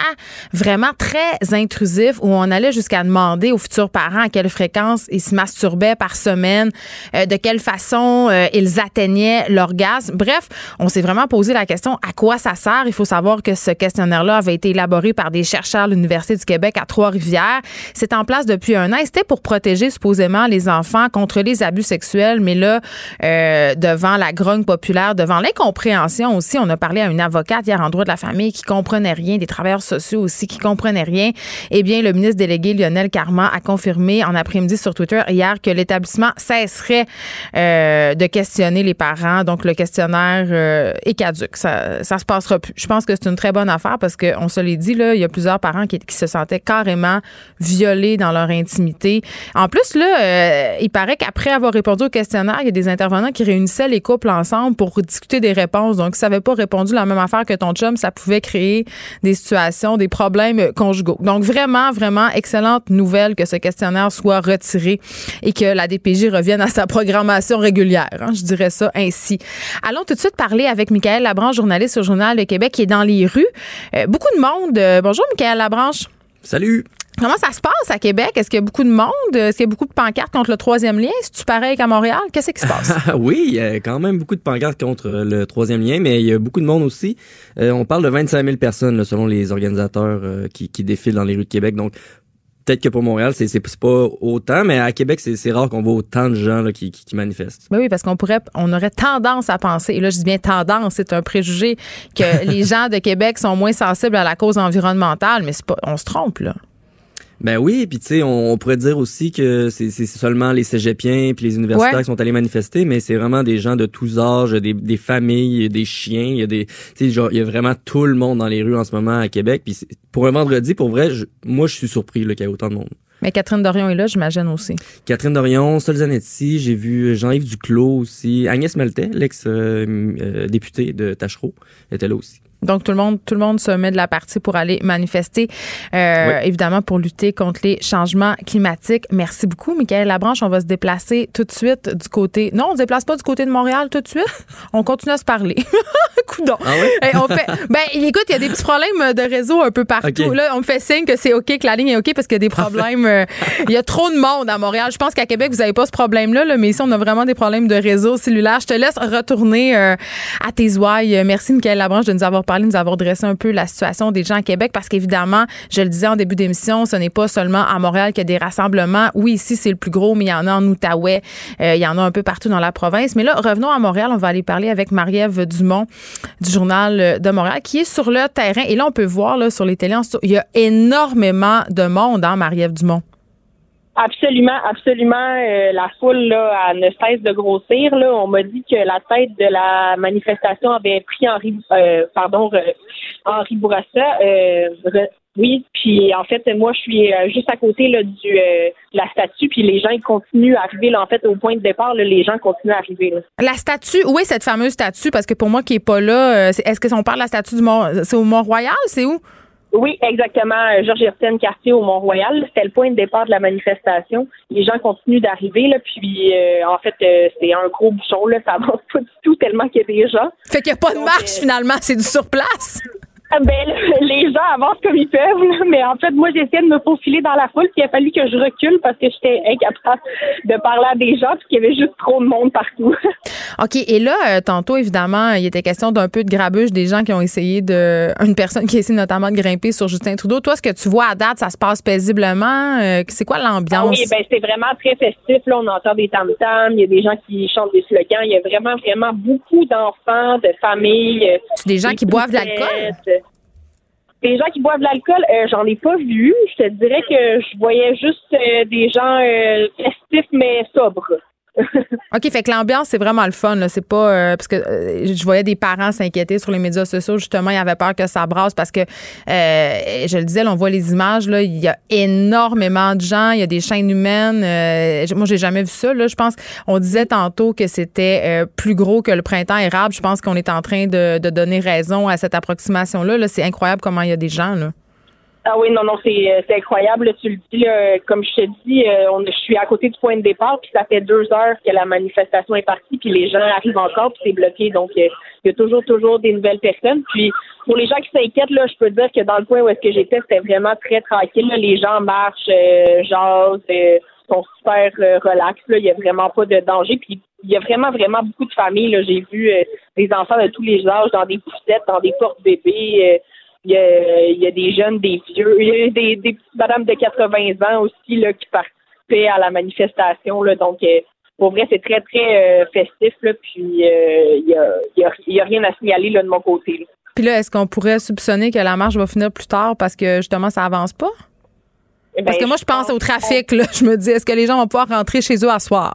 vraiment très intrusif où on allait jusqu'à demander aux futurs parents à quelle fréquence ils se masturbaient par semaine, de quelle façon ils atteignaient l'orgasme. Bref, on s'est vraiment posé la question à quoi ça sert? Il faut savoir que ce questionnaire-là avait été élaboré par des chercheurs de l'Université du Québec à Trois-Rivières. C'est en place depuis un an. C'était pour protéger supposément les enfants contre les abus sexuels, mais là, euh, devant la grogne populaire, devant l'incompréhension aussi, on a parlé à une avocate hier en droit de la famille qui comprenait rien, des travailleurs sociaux aussi qui comprenaient rien. Eh bien, le ministre délégué Lionel Carman a confirmé en après-midi sur Twitter hier que l'établissement cesserait euh, de questionner les parents. Donc, le questionnaire euh, est caduque. Ça, ça se passera plus. Je pense que c'est une très bonne affaire parce qu'on se l'est dit, là, il y a plusieurs parents qui, se sentaient carrément violés dans leur intimité. En plus, là, euh, il paraît qu'après avoir répondu au questionnaire, il y a des intervenants qui réunissaient les couples ensemble pour discuter des réponses. Donc, si ça n'avait pas répondu la même affaire que ton chum, ça pouvait créer des situations, des problèmes conjugaux. Donc, vraiment, vraiment excellente nouvelle que ce questionnaire soit retiré et que la DPJ revienne à sa programmation régulière. Hein, je dirais ça ainsi. Allons tout de suite parler avec Michael Labranche, journaliste au Journal de Québec, qui est dans les rues. Euh, beaucoup de monde euh, bonjour, Michael Labranche. Salut. Comment ça se passe à Québec? Est-ce qu'il y a beaucoup de monde? Est-ce qu'il y a beaucoup de pancartes contre le troisième lien? Est-ce tu pareil qu'à Montréal? Qu'est-ce qui se passe? oui, il y a quand même beaucoup de pancartes contre le troisième lien, mais il y a beaucoup de monde aussi. Euh, on parle de 25 000 personnes selon les organisateurs euh, qui, qui défilent dans les rues de Québec. Donc, peut-être que pour Montréal, c'est, c'est pas autant, mais à Québec, c'est, c'est rare qu'on voit autant de gens là, qui, qui, manifestent. Ben oui, parce qu'on pourrait, on aurait tendance à penser, et là je dis bien tendance, c'est un préjugé, que les gens de Québec sont moins sensibles à la cause environnementale, mais c'est pas, on se trompe là. Ben oui, puis tu sais, on, pourrait dire aussi que c'est seulement les cégepiens puis les universitaires qui sont allés manifester, mais c'est vraiment des gens de tous âges, des, des familles, des chiens, il y a des, tu sais, il y a vraiment tout le monde dans les rues en ce moment à Québec. Puis pour un vendredi, pour vrai, moi je suis surpris qu'il y ait autant de monde. Mais Catherine Dorion est là, j'imagine aussi. Catherine Dorion, Sol Zanetti, j'ai vu Jean-Yves Duclos aussi, Agnès Maltais, l'ex-députée de Tachereau, était là aussi. Donc tout le monde, tout le monde se met de la partie pour aller manifester, euh, évidemment pour lutter contre les changements climatiques. Merci beaucoup, Michael Labranche. On va se déplacer tout de suite du côté. Non, on se déplace pas du côté de Montréal tout de suite. On continue à se parler. Coudon. Ah oui? on fait. Ben, écoute, il y a des petits problèmes de réseau un peu partout. Là, on me fait signe que c'est ok, que la ligne est ok parce qu'il y a des problèmes. Euh, il y a trop de monde à Montréal. Je pense qu'à Québec vous avez pas ce problème-là, là, mais ici on a vraiment des problèmes de réseau cellulaire. Je te laisse retourner euh, à tes ouailles. Merci, Michael Labranche, de nous avoir parler, nous avoir dressé un peu la situation des gens à Québec parce qu'évidemment, je le disais en début d'émission, ce n'est pas seulement à Montréal qu'il y a des rassemblements. Oui, ici, c'est le plus gros, mais il y en a en Outaouais, euh, il y en a un peu partout dans la province. Mais là, revenons à Montréal. On va aller parler avec Marie-Ève Dumont du Journal de Montréal qui est sur le terrain. Et là, on peut voir là, sur les télés, il y a énormément de monde, hein, Marie-Ève Dumont. Absolument, absolument. Euh, la foule là, ne cesse de grossir. Là. On m'a dit que la tête de la manifestation avait pris Henri, euh, pardon, Henri Bourassa. Euh, oui, puis en fait, moi, je suis juste à côté là, du de la statue, puis les gens continuent à arriver. Là, en fait, au point de départ, les gens continuent à arriver. La statue, où est cette fameuse statue? Parce que pour moi qui est pas là, est-ce que on parle de la statue du Mont, c'est au Mont-Royal, c'est où? Oui, exactement. Georges Hertienne Quartier au Mont-Royal. C'était le point de départ de la manifestation. Les gens continuent d'arriver, là, puis euh, en fait, euh, c'est un gros bouchon, là, ça avance pas du tout tellement qu'il y a des gens. Fait qu'il n'y a pas de marche euh, finalement, c'est du surplace. Ah, ben, les gens avancent comme ils peuvent, mais en fait, moi, j'essaie de me faufiler dans la foule, puis il a fallu que je recule parce que j'étais incapable de parler à des gens, puis qu'il y avait juste trop de monde partout. OK. Et là, euh, tantôt, évidemment, il était question d'un peu de grabuge des gens qui ont essayé de. Une personne qui a essayé notamment de grimper sur Justin Trudeau. Toi, ce que tu vois à date, ça se passe paisiblement? Euh, c'est quoi l'ambiance? oui, ben, c'est vraiment très festif. Là, on entend des tam-tams, il y a des gens qui chantent des slogans. Il y a vraiment, vraiment beaucoup d'enfants, de familles. C'est des gens qui boivent de l'alcool? Des gens qui boivent l'alcool, euh, j'en ai pas vu. Je te dirais que je voyais juste euh, des gens euh, festifs mais sobres. OK, fait que l'ambiance, c'est vraiment le fun. C'est pas. Euh, parce que euh, je voyais des parents s'inquiéter sur les médias sociaux. Justement, ils avaient peur que ça brasse parce que, euh, je le disais, on voit les images. Là, il y a énormément de gens. Il y a des chaînes humaines. moi, j'ai jamais vu ça. Là. Je pense on disait tantôt que c'était plus gros que le printemps érable. Je pense qu'on est en train de, donner raison à cette approximation-là. -là, c'est incroyable comment il y a des gens. Là. Ah oui, non, non, c'est, euh, incroyable. Tu le dis, comme je te dis, euh, on, je suis à côté du point de départ, puis ça fait deux heures que la manifestation est partie, puis les gens arrivent encore, puis c'est bloqué. Donc, euh, il y a toujours, toujours des nouvelles personnes. Puis, pour les gens qui s'inquiètent, là, je peux dire que dans le coin où est-ce que j'étais, c'était vraiment très tranquille. Les gens marchent, euh, jasent, sont super relax. Là. Il n'y a vraiment pas de danger. Puis, il y a vraiment, vraiment beaucoup de familles. Là. J'ai vu des enfants de tous les âges dans des poussettes, dans des portes bébés il y, a, des jeunes, des vieux, il y a des, des petites madames de 80 ans aussi là, qui participaient à la manifestation. Là, donc, euh, pour vrai, c'est très, très euh, festif. Là, puis, euh, il n'y a, y a, rien à signaler là, de mon côté. Puis là, est-ce qu'on pourrait soupçonner que la marche va finir plus tard parce que justement, ça avance pas? Eh parce que moi, je pense, au trafic. Là, je me dis, est-ce que les gens vont pouvoir rentrer chez eux à soir?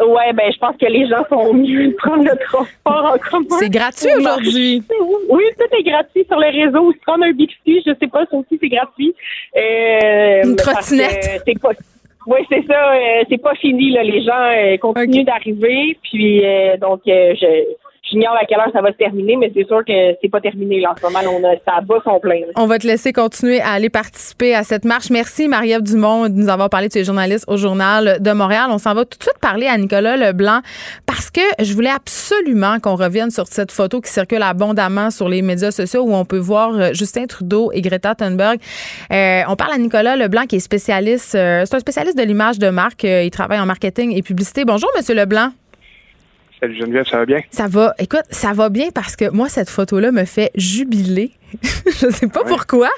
Ouais, ben je pense que les gens sont mieux de prendre le transport en commun. C'est gratuit aujourd'hui. Oui, tout est gratuit sur les réseaux. Si on a un Bixi, je sais pas, ça aussi c'est gratuit. Euh, Une trottinette. C'est pas. Oui, c'est ça. Euh, c'est pas fini là. Les gens euh, continuent d'arriver. Puis euh, donc je j'ignore à quelle heure ça va se terminer, mais c'est sûr que c'est pas terminé en ce moment. on a, ça bat son plein. On va te laisser continuer à aller participer à cette marche. Merci Marie-Ève Dumont de nous avoir parlé de ces journalistes au Journal de Montréal. On s'en va tout de suite parler à Nicolas Leblanc parce que je voulais absolument qu'on revienne sur cette photo qui circule abondamment sur les médias sociaux où on peut voir euh, Justin Trudeau et Greta Thunberg. Euh, on parle à Nicolas Leblanc qui est spécialiste, euh, c'est un spécialiste de l'image de marque. il travaille en marketing et publicité. Bonjour Monsieur Leblanc. Salut Geneviève, ça va bien? Ça va. Écoute, ça va bien parce que moi, cette photo-là me fait jubiler. je sais pas pourquoi.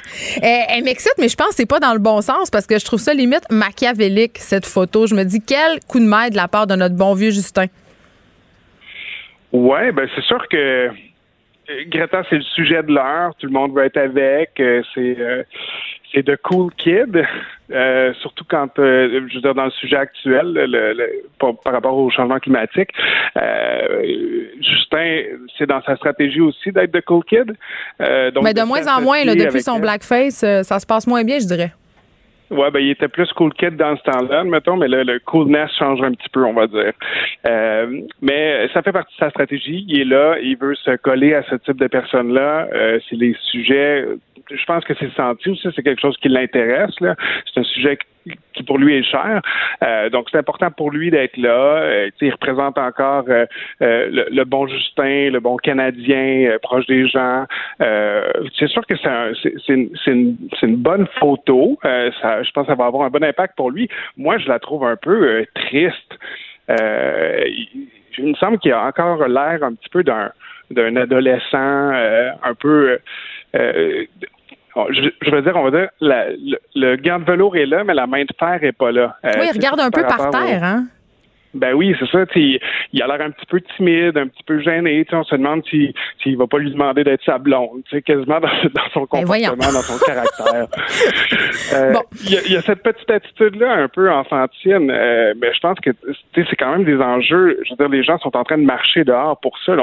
Elle, m'excite, mais je pense que c'est pas dans le bon sens parce que je trouve ça limite machiavélique, cette photo. Je me dis, quel coup de main de la part de notre bon vieux Justin. Ouais, ben c'est sûr que euh, Greta, c'est le sujet de l'heure. Tout le monde veut être avec. Euh, c'est euh, c'est de cool kid, euh, surtout quand, euh, je veux dire, dans le sujet actuel, le, par, rapport au changement climatique. Euh, Justin, c'est dans sa stratégie aussi d'être de cool kid. donc Mais de moins en moins, là, depuis son blackface, ça se passe moins bien, je dirais. Ouais, ben il était plus cool kid dans ce temps-là, mettons, mais là, le coolness change un petit peu, on va dire. Euh, mais ça fait partie de sa stratégie. Il est là, il veut se coller à ce type de personnes-là. Euh, c'est les sujets je pense que c'est senti aussi, c'est quelque chose qui l'intéresse. C'est un sujet qui pour lui est cher. Euh, donc c'est important pour lui d'être là. Euh, il représente encore euh, le, bon Justin, le bon Canadien, proche des gens. c'est sûr que c'est une, une, une, bonne photo. Ça, je pense que ça va avoir un bon impact pour lui. Moi, je la trouve un peu triste. il, il me semble qu'il a encore l'air un petit peu d'un d'un adolescent un peu Oh, je, veux dire, on va dire, le, le, gant de velours est là, mais la main de fer est pas là. Euh, oui, il regarde un peu par terre, hein? Ben oui, c'est ça. Il a l'air un petit peu timide, un petit peu gêné. On se demande s'il si, va pas lui demander d'être sa blonde, quasiment dans, dans son ben comportement, dans son caractère. Euh, il y, a cette petite attitude-là un peu enfantine, euh, mais je pense que c'est quand même des enjeux. Je veux dire, les gens sont en train de marcher dehors pour ça.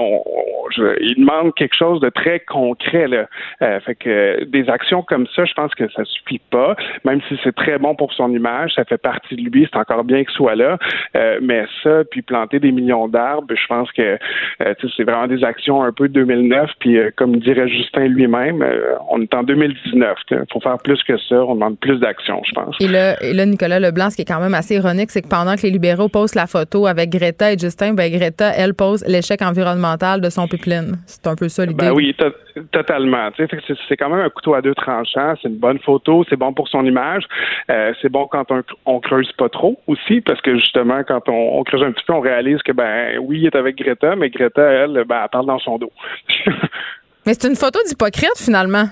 ils demandent quelque chose de très concret. Là. Euh, fait que des actions comme ça, je pense que ça suffit pas. Même si c'est très bon pour son image, ça fait partie de lui, c'est encore bien qu'il soit là. mais ça, puis planter des millions d'arbres, je pense que euh, c'est vraiment des actions un peu 2009. Puis euh, comme dirait Justin lui-même, euh, on est en 2019. Il faut faire plus que ça. On demande plus d'actions, je pense. Et là, et là, Nicolas Leblanc, ce qui est quand même assez ironique, c'est que pendant que les libéraux posent la photo avec Greta et Justin, ben Greta, elle pose l'échec environnemental de son pipeline. C'est un peu ça l'idée. Ben oui, totalement. C'est quand même un couteau à deux tranchants. C'est une bonne photo. C'est bon pour son image. c'est bon quand on, on creuse pas trop aussi, parce que justement, quand on on, creuse un petit peu, on réalise que, ben oui, il est avec Greta, mais Greta, elle, ben, elle parle dans son dos. mais c'est une photo d'hypocrite, finalement.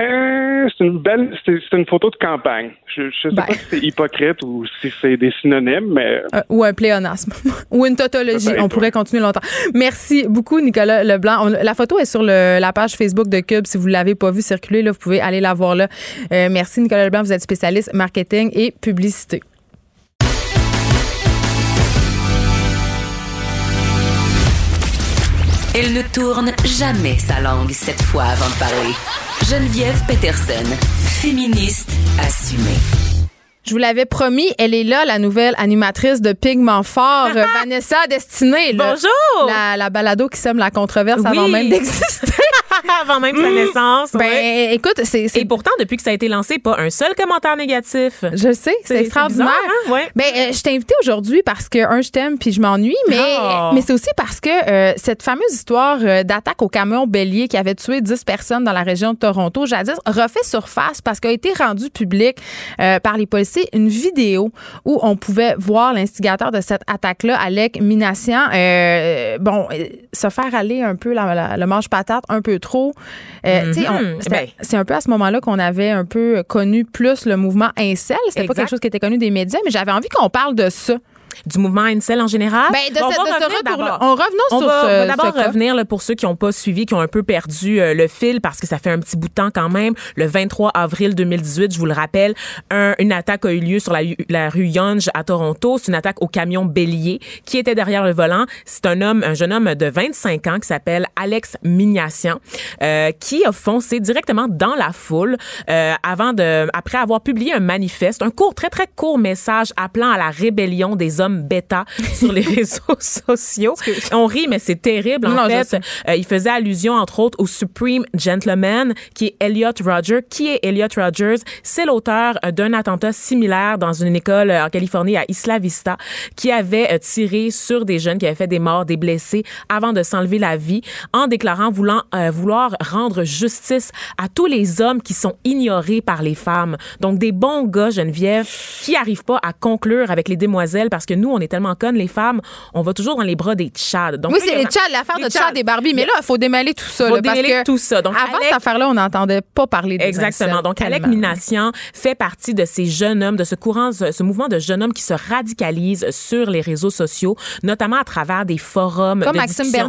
Euh, c'est une belle, c'est une photo de campagne. Je, ne sais ben. pas si c'est hypocrite ou si c'est des synonymes, mais euh, ou un pléonasme ou une tautologie. On pourrait continuer longtemps. Merci beaucoup, Nicolas Leblanc. la photo est sur la page Facebook de Cube. Si vous l'avez pas vue circuler, là, vous pouvez aller la voir là. Euh, merci, Nicolas Leblanc. Vous êtes spécialiste marketing et publicité. Elle ne tourne jamais sa langue cette fois avant de parler. Geneviève Peterson, féministe assumée. Je vous l'avais promis, elle est là, la nouvelle animatrice de Pigment Fort, Vanessa Destinée. Bonjour! La, la, balado qui sème la controverse avant même d'exister. avant même sa naissance. Ben, écoute, c'est. Et pourtant, depuis que ça a été lancé, pas un seul commentaire négatif. Je sais, c'est extraordinaire. Hein? Ouais. Ben, euh, je t'ai invité aujourd'hui parce que, un, je t'aime puis je m'ennuie, mais, oh. mais c'est aussi parce que euh, cette fameuse histoire euh, d'attaque au camion bélier qui avait tué 10 personnes dans la région de Toronto, jadis, refait surface parce qu'elle a été rendue publique par les policiers une vidéo où on pouvait voir l'instigateur de cette attaque-là, Alec Minassian, bon, se faire aller un peu la, le manche-patate un peu trop. Euh, mm-hmm. ben. c'est un peu à ce moment-là qu'on avait un peu connu plus le mouvement incel. C'était pas quelque chose qui était connu des médias, mais j'avais envie qu'on parle de ça du mouvement Incel en général. Ben, de on, va on revenons on sur va, ce, d'abord revenir là, pour ceux qui n'ont pas suivi, qui ont un peu perdu euh, le fil parce que ça fait un petit bout de temps quand même. Le 23 avril 2018, je vous le rappelle, un, une attaque a eu lieu sur la, la rue Yonge à Toronto. C'est une attaque au camion bélier qui était derrière le volant. C'est un homme, un jeune homme de 25 ans qui s'appelle Alex Mignassian, euh, qui a foncé directement dans la foule euh, avant de, après avoir publié un manifeste, un court, très très court message appelant à la rébellion des hommes bêta sur les réseaux sociaux. On rit, mais c'est terrible. En Non, fait, euh, il faisait allusion, entre autres, au Supreme Gentleman, qui est Elliot Rogers. Qui est Elliot Rogers? C'est l'auteur euh, d'un attentat similaire dans une école euh, en Californie, à Isla Vista, qui avait tiré sur des jeunes qui avaient fait des morts, des blessés, avant de s'enlever la vie, en déclarant voulant, euh, vouloir rendre justice à tous les hommes qui sont ignorés par les femmes. Donc, des bons gars, Geneviève, qui arrivent pas à conclure avec les demoiselles, parce que nous, on est tellement connes, les femmes, on va toujours dans les bras des tchads. Donc, oui, c'est les chats, l'affaire de Tchads. et Barbie. Mais là, il faut démêler tout ça. Faut là, parce démêler que tout ça. Donc, avant cette affaire-là, on n'entendait pas parler des Exactement. Donc, Alec. Minassian fait partie de ces jeunes hommes, de ce courant, ce, ce mouvement de jeunes hommes qui se radicalisent sur les réseaux sociaux, notamment à travers des forums. Comme de Maxime discussion.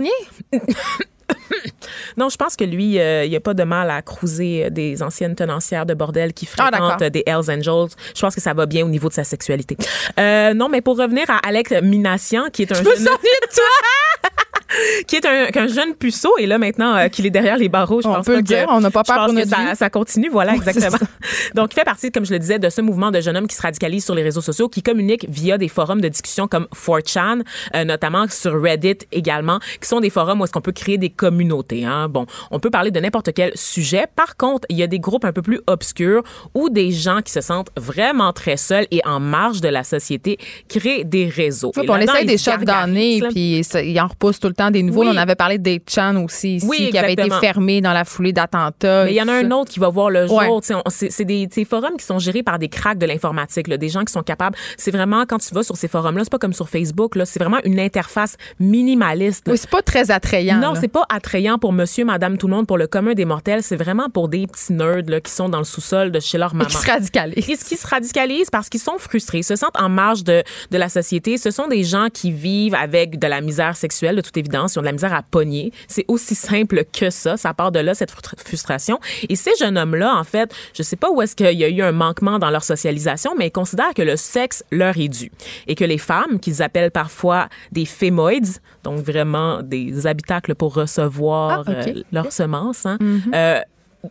Bernier? Non, je pense que lui, euh, il n'y a pas de mal à cruiser euh, des anciennes tenancières de bordel qui Ah, fréquentent euh, des Hells Angels. Je pense que ça va bien au niveau de sa sexualité. Euh, non, mais pour revenir à Alex Minassian, qui est un Je me jeune... souviens de toi! qui est un, qu'un jeune puceau et là maintenant euh, qu'il est derrière les barreaux, je On pense peut pas le que- dire, on n'a pas je peur pense pour notre ça, vie. ça continue, voilà exactement. Donc il fait partie, comme je le disais, de ce mouvement de jeunes hommes qui se radicalisent sur les réseaux sociaux, qui communiquent via des forums de discussion comme 4chan, euh, notamment sur Reddit également, qui sont des forums où est-ce qu'on peut créer des communautés. Hein. Bon, on peut parler de n'importe quel sujet. Par contre, il y a des groupes un peu plus obscurs où des gens qui se sentent vraiment très seuls et en marge de la société créent des réseaux. Oui, Et on essaie ils des chocs d'année, gargarisent, là. puis ça- il en repousse tout le temps des nouveaux. Oui. On avait parlé des Chan aussi, ici, Oui, qui avait été fermé dans la foulée d'attentats. Mais il y en a et un autre qui va voir le jour. Ouais. C'est des, forums qui sont gérés par des cracks de l'informatique, des gens qui sont capables. C'est vraiment, quand tu vas sur ces forums-là, c'est pas comme sur Facebook, c'est vraiment une interface minimaliste. là. Oui, c'est pas très attrayant. Non, c'est pas attrayant pour monsieur, madame, tout le monde, pour le commun des mortels. C'est vraiment pour des petits nerds là, qui sont dans le sous-sol de chez leur Et maman. qui se radicalisent. Qui, qui se radicalisent parce qu'ils sont frustrés, se sentent en marge de, de la société. Ce sont des gens qui vivent avec de la misère sexuelle, de toute évidence. Ils ont de la misère à pogner. C'est aussi simple que ça. Ça part de là, cette frustra- frustration. Et ces jeunes hommes-là, en fait, je sais pas où est-ce qu'il y a eu un manquement dans leur socialisation, mais ils considèrent que le sexe leur est dû. Et que les femmes, qu'ils appellent parfois des fémoïdes, donc vraiment des habitacles pour recevoir Ah, ok. euh, leurs semences, hein, euh,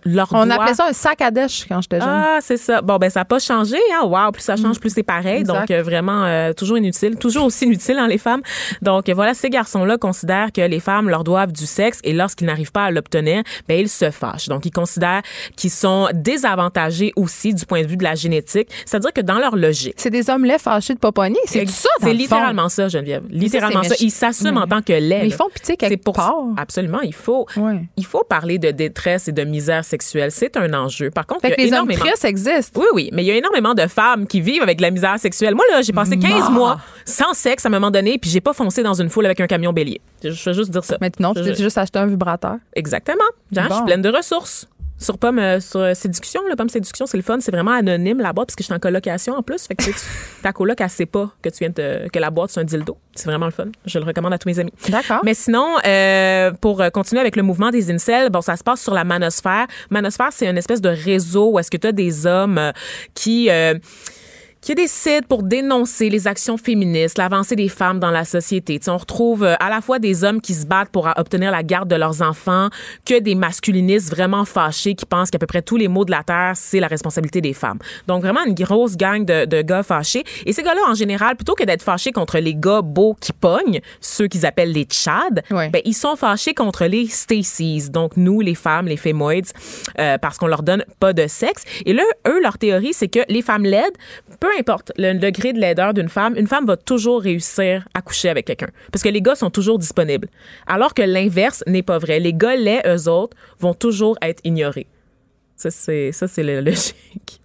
leur On doigt- appelait ça un sac à dèche quand j'étais jeune. ah, c'est ça. Bon, ben, ça n'a pas changé. Hein? Wow, plus ça change, plus c'est pareil. Exact. Donc, euh, vraiment, euh, toujours inutile. Toujours aussi inutile, hein, les femmes. Donc, euh, voilà, ces garçons-là considèrent que les femmes leur doivent du sexe et lorsqu'ils n'arrivent pas à l'obtenir, ben, ils se fâchent. Donc, ils considèrent qu'ils sont désavantagés aussi du point de vue de la génétique. C'est-à-dire que dans leur logique, C'est des hommes laits fâchés de Poponier. C'est ça, c'est fond. littéralement ça, Geneviève. Littéralement ça. Ils s'assument en tant que lait. Mais ils font pitié quelque part. Absolument, il faut. Il faut parler de détresse et de misère sexuelle. C'est un enjeu. Par contre, Fait il y a les hommes énormément. tristes existent. Oui, oui, mais il y a énormément de femmes qui vivent avec de la misère sexuelle. Moi, là, j'ai passé 15 Mort. mois sans sexe à un moment donné, puis j'ai pas foncé dans une foule avec un camion bélier. Je veux juste dire ça. Je- tu t'es juste acheté un vibrateur. Exactement. Genre, Je suis pleine de ressources. Sur Pomme, euh, sur euh, Séduction, là, Pomme Séduction, c'est le fun, c'est vraiment anonyme là-bas, parce que je suis en colocation en plus. Fait que tu ta coloc, elle sait pas que tu viens de, que la boîte, c'est un dildo. C'est vraiment le fun. Je le recommande à tous mes amis. D'accord. Mais sinon, euh, pour continuer avec le mouvement des incels, bon, ça se passe sur la manosphère. Manosphère, c'est une espèce de réseau où est-ce que tu as des hommes qui... euh, qui décident pour dénoncer les actions féministes, l'avancée des femmes dans la société. Tu sais, on retrouve euh, à la fois des hommes qui se battent pour obtenir la garde de leurs enfants, que des masculinistes vraiment fâchés qui pensent qu'à peu près tous les maux de la terre, c'est la responsabilité des femmes. Donc vraiment une grosse gang de, de gars fâchés. Et ces gars-là, en général, plutôt que d'être fâchés contre les gars beaux qui pognent, ceux qu'ils appellent les Tchads, Ouais. ben, ils sont fâchés contre les Stacy's, donc nous, les femmes, les fémoïdes, euh, parce qu'on leur donne pas de sexe. Et là, eux, leur théorie, c'est que les femmes laides, peu importe le degré de laideur d'une femme, une femme va toujours réussir à coucher avec quelqu'un. Parce que les gars sont toujours disponibles. Alors que l'inverse n'est pas vrai. Les gars laids, eux autres, vont toujours être ignorés. Ça, c'est, ça, c'est la logique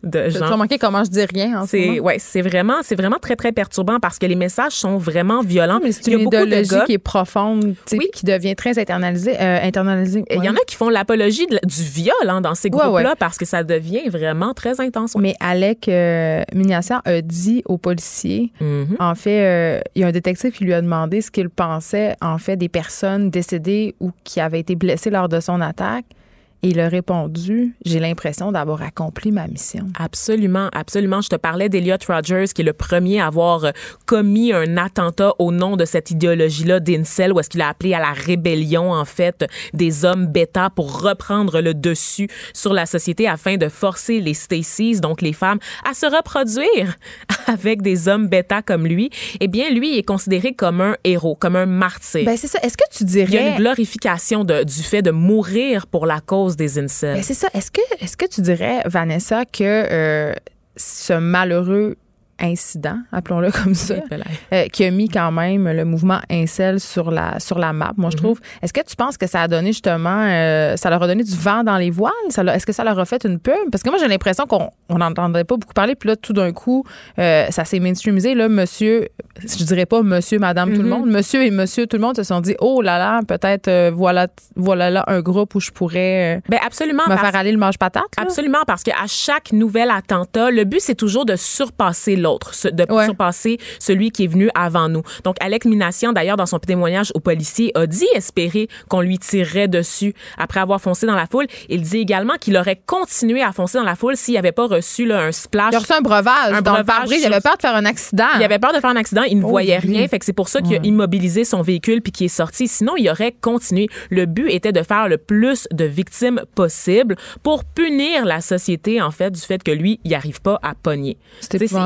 de Tu genre. as remarqué comment je dis rien en ce C'est ouais, c'est vraiment c'est vraiment très très perturbant parce que les messages sont vraiment violents. Mais c'est une idéologie qui est profonde, tu Oui. qui devient très internalisée. euh, internalisée. Il y en a qui font l'apologie de du viol hein, dans ces groupes-là ouais. parce que ça devient vraiment très intense. Mais Alec euh, Mignassian a dit aux policiers, Mhm. en fait, euh, il y a un détective qui lui a demandé ce qu'il pensait, en fait, des personnes décédées ou qui avaient été blessées lors de son attaque. Et il a répondu J'ai l'impression d'avoir accompli ma mission. Absolument, absolument. Je te parlais d'Eliot Rogers, qui est le premier à avoir euh, commis un attentat au nom de cette idéologie-là d'Incel, où est-ce qu'il a appelé à la rébellion, en fait, des hommes bêta pour reprendre le dessus sur la société afin de forcer les Stacy's, donc les femmes, à se reproduire avec des hommes bêta comme lui. Eh bien, lui est considéré comme un héros, comme un martyr. Ben, c'est ça. Est-ce que tu dirais. Il y a une glorification de, du fait de mourir pour la cause des incels. Ben, c'est ça. Est-ce que, est-ce que tu dirais, Vanessa, que euh, ce malheureux incident, appelons-le comme ça, euh, qui a mis quand même le mouvement Incel sur la sur la map. Moi, je mhm. trouve. Est-ce que tu penses que ça a donné justement, euh, ça leur a donné du vent dans les voiles? Est-ce que ça leur a fait une pub? Parce que moi, j'ai l'impression qu'on n'entendait pas beaucoup parler. Puis là, tout d'un coup, euh, ça s'est mainstreamisé. Là, Monsieur, je dirais pas Monsieur, Madame, tout le mhm. monde, Monsieur et Monsieur, tout le monde se sont dit, oh là là, peut-être voilà voilà là un groupe où je pourrais. ben absolument. Me faire aller le mange patate. Absolument, parce qu'à chaque nouvel attentat, le but c'est toujours de surpasser l'autre, de surpasser celui qui est venu avant nous. Donc, Alex Minassian, d'ailleurs, dans son témoignage au policier, a dit espérer qu'on lui tirerait dessus après avoir foncé dans la foule. Il dit également qu'il aurait continué à foncer dans la foule s'il n'avait pas reçu là, un splash. Il a reçu un breuvage. Un breuvage. il avait peur de faire un accident. Il avait peur de faire un accident. Il ne oh, voyait rien. Fait que c'est pour ça qu'il a immobilisé son véhicule puis qu'il est sorti. Sinon, il aurait continué. Le but était de faire le plus de victimes possible pour punir la société, en fait, du fait que lui, il n'arrive pas à pogner.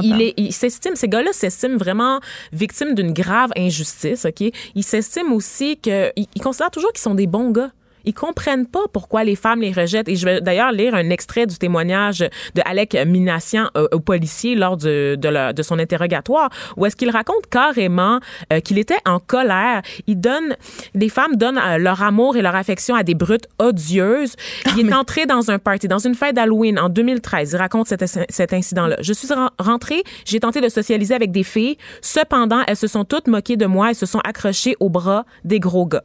Il est, il, ces gars-là s'estiment vraiment victimes d'une grave injustice, OK? Ils s'estiment aussi qu'ils ils considèrent toujours qu'ils sont des bons gars. Ils comprennent pas pourquoi les femmes les rejettent. Et je vais d'ailleurs lire un extrait du témoignage de Alec Minassian euh, au policier lors de, de, de, son interrogatoire, où est-ce qu'il raconte carrément euh, qu'il était en colère. Il donne, des femmes donnent euh, leur amour et leur affection à des brutes odieuses. Il est entré dans un party, dans une fête d'Halloween en 2013. Il raconte cet, cet incident-là. Je suis rentré, j'ai tenté de socialiser avec des filles. Cependant, elles se sont toutes moquées de moi et se sont accrochées au bras des gros gars.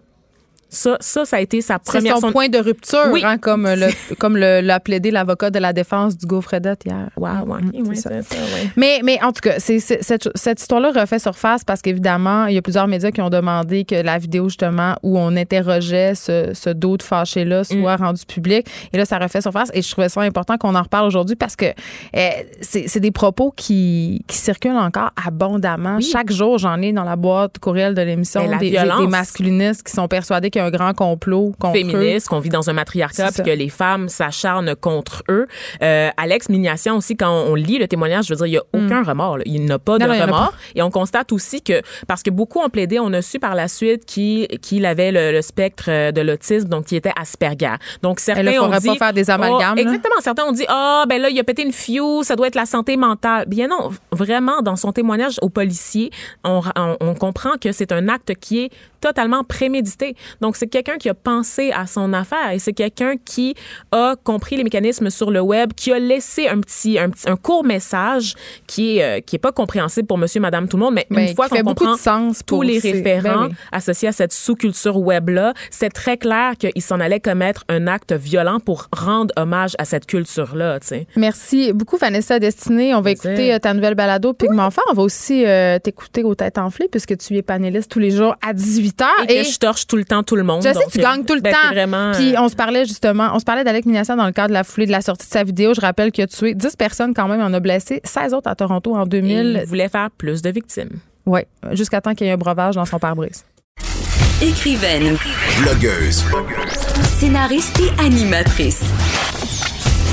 Ça, ça, ça a été sa première. C'est son, point de rupture, oui. hein, comme le, comme l'a plaidé l'avocat de la défense du Fredette hier. Wow. Mm, oui, ça. Ça, mais, mais en tout cas, c'est, cette, cette histoire-là refait surface parce qu'évidemment, il y a plusieurs médias qui ont demandé que la vidéo, justement, où on interrogeait ce, ce dos de fâché-là soit mm. rendue publique. Et là, ça refait surface. Et je trouvais ça important qu'on en reparle aujourd'hui parce que eh, c'est, des propos qui, qui circulent encore abondamment. Chaque jour, j'en ai dans la boîte courriel de l'émission des, des masculinistes qui sont persuadés qu'il y a un grand complot contre féministe, qu'on vit dans un matriarcat, puis que les femmes s'acharnent contre eux. Euh, Alex Mignation aussi, quand on lit le témoignage, je veux dire, il n'y a mm. aucun remords. Il n'a pas de remords. Et on constate aussi que, parce que beaucoup ont plaidé, on a su par la suite qu'il avait le, spectre de l'autisme, donc qui était Asperger. Donc certains ne ont dit, pas faire des amalgames. Oh, exactement. Certains ont dit, ah, oh, ben là, il a pété une fio, ça doit être la santé mentale. Bien non, vraiment, dans son témoignage au policier, on, on, on comprend que c'est un acte qui est totalement prémédité. Donc, c'est quelqu'un qui a pensé à son affaire et c'est quelqu'un qui a compris les mécanismes sur le web, qui a laissé un petit, un, un court message qui est, euh, qui est pas compréhensible pour monsieur, madame, tout le monde, mais, une fois qu'on comprend sens tous les référents ben associés à cette sous-culture web-là, c'est très clair qu'il s'en allait commettre un acte violent pour rendre hommage à cette culture-là, tu sais. Merci beaucoup, Vanessa Destinée. On va écouter euh, ta nouvelle balado Pigment Fort. On va aussi euh, t'écouter aux têtes enflées puisque tu es panéliste tous les jours à 18 et, que je torche tout le temps tout le monde. Je sais, tu gagnes tout le ben, temps. Vraiment, Puis on se parlait justement, on se parlait d'Alec Minassian dans le cadre de la foulée de la sortie de sa vidéo. Je rappelle qu'il a tué 10 personnes quand même, il en a blessé 16 autres à Toronto en 2000. il voulait faire plus de victimes. Oui, jusqu'à temps qu'il y ait un breuvage dans son pare-brise. Écrivaine. Blogueuse. Scénariste et animatrice.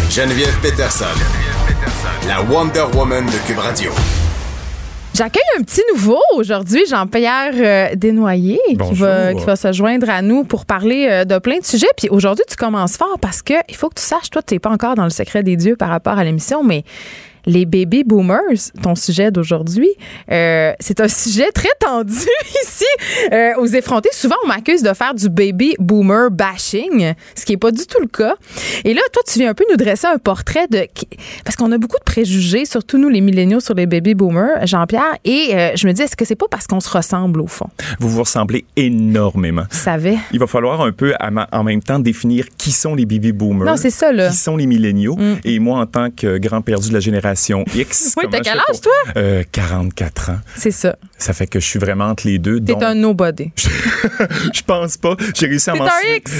Geneviève Peterson. Geneviève Peterson. La Wonder Woman de Cube Radio. J'accueille un petit nouveau aujourd'hui, Jean-Pierre euh, Desnoyers, qui va, qui va se joindre à nous pour parler euh, de plein de sujets. Puis aujourd'hui, tu commences fort parce que il faut que tu saches, toi, tu n'es pas encore dans le secret des dieux par rapport à l'émission, mais les baby boomers, ton sujet d'aujourd'hui, euh, c'est un sujet très tendu ici euh, aux effrontés. Souvent, on m'accuse de faire du baby boomer bashing, ce qui est pas du tout le cas. Et là, toi, tu viens un peu nous dresser un portrait de parce qu'on a beaucoup de préjugés, surtout nous les milléniaux sur les baby boomers, Jean-Pierre. Et euh, je me dis, est-ce que c'est pas parce qu'on se ressemble au fond? Vous vous ressemblez énormément. Je savais. Il va falloir un peu en même temps définir qui sont les baby boomers. Non, c'est ça là. Qui sont les milléniaux. Mm. Et moi, en tant que grand perdu de la génération génération X. Oui, t'as quel âge, toi? Euh, 44 ans. C'est ça. Ça fait que je suis vraiment entre les deux. T'es donc- un nobody. je pense pas. J'ai réussi à.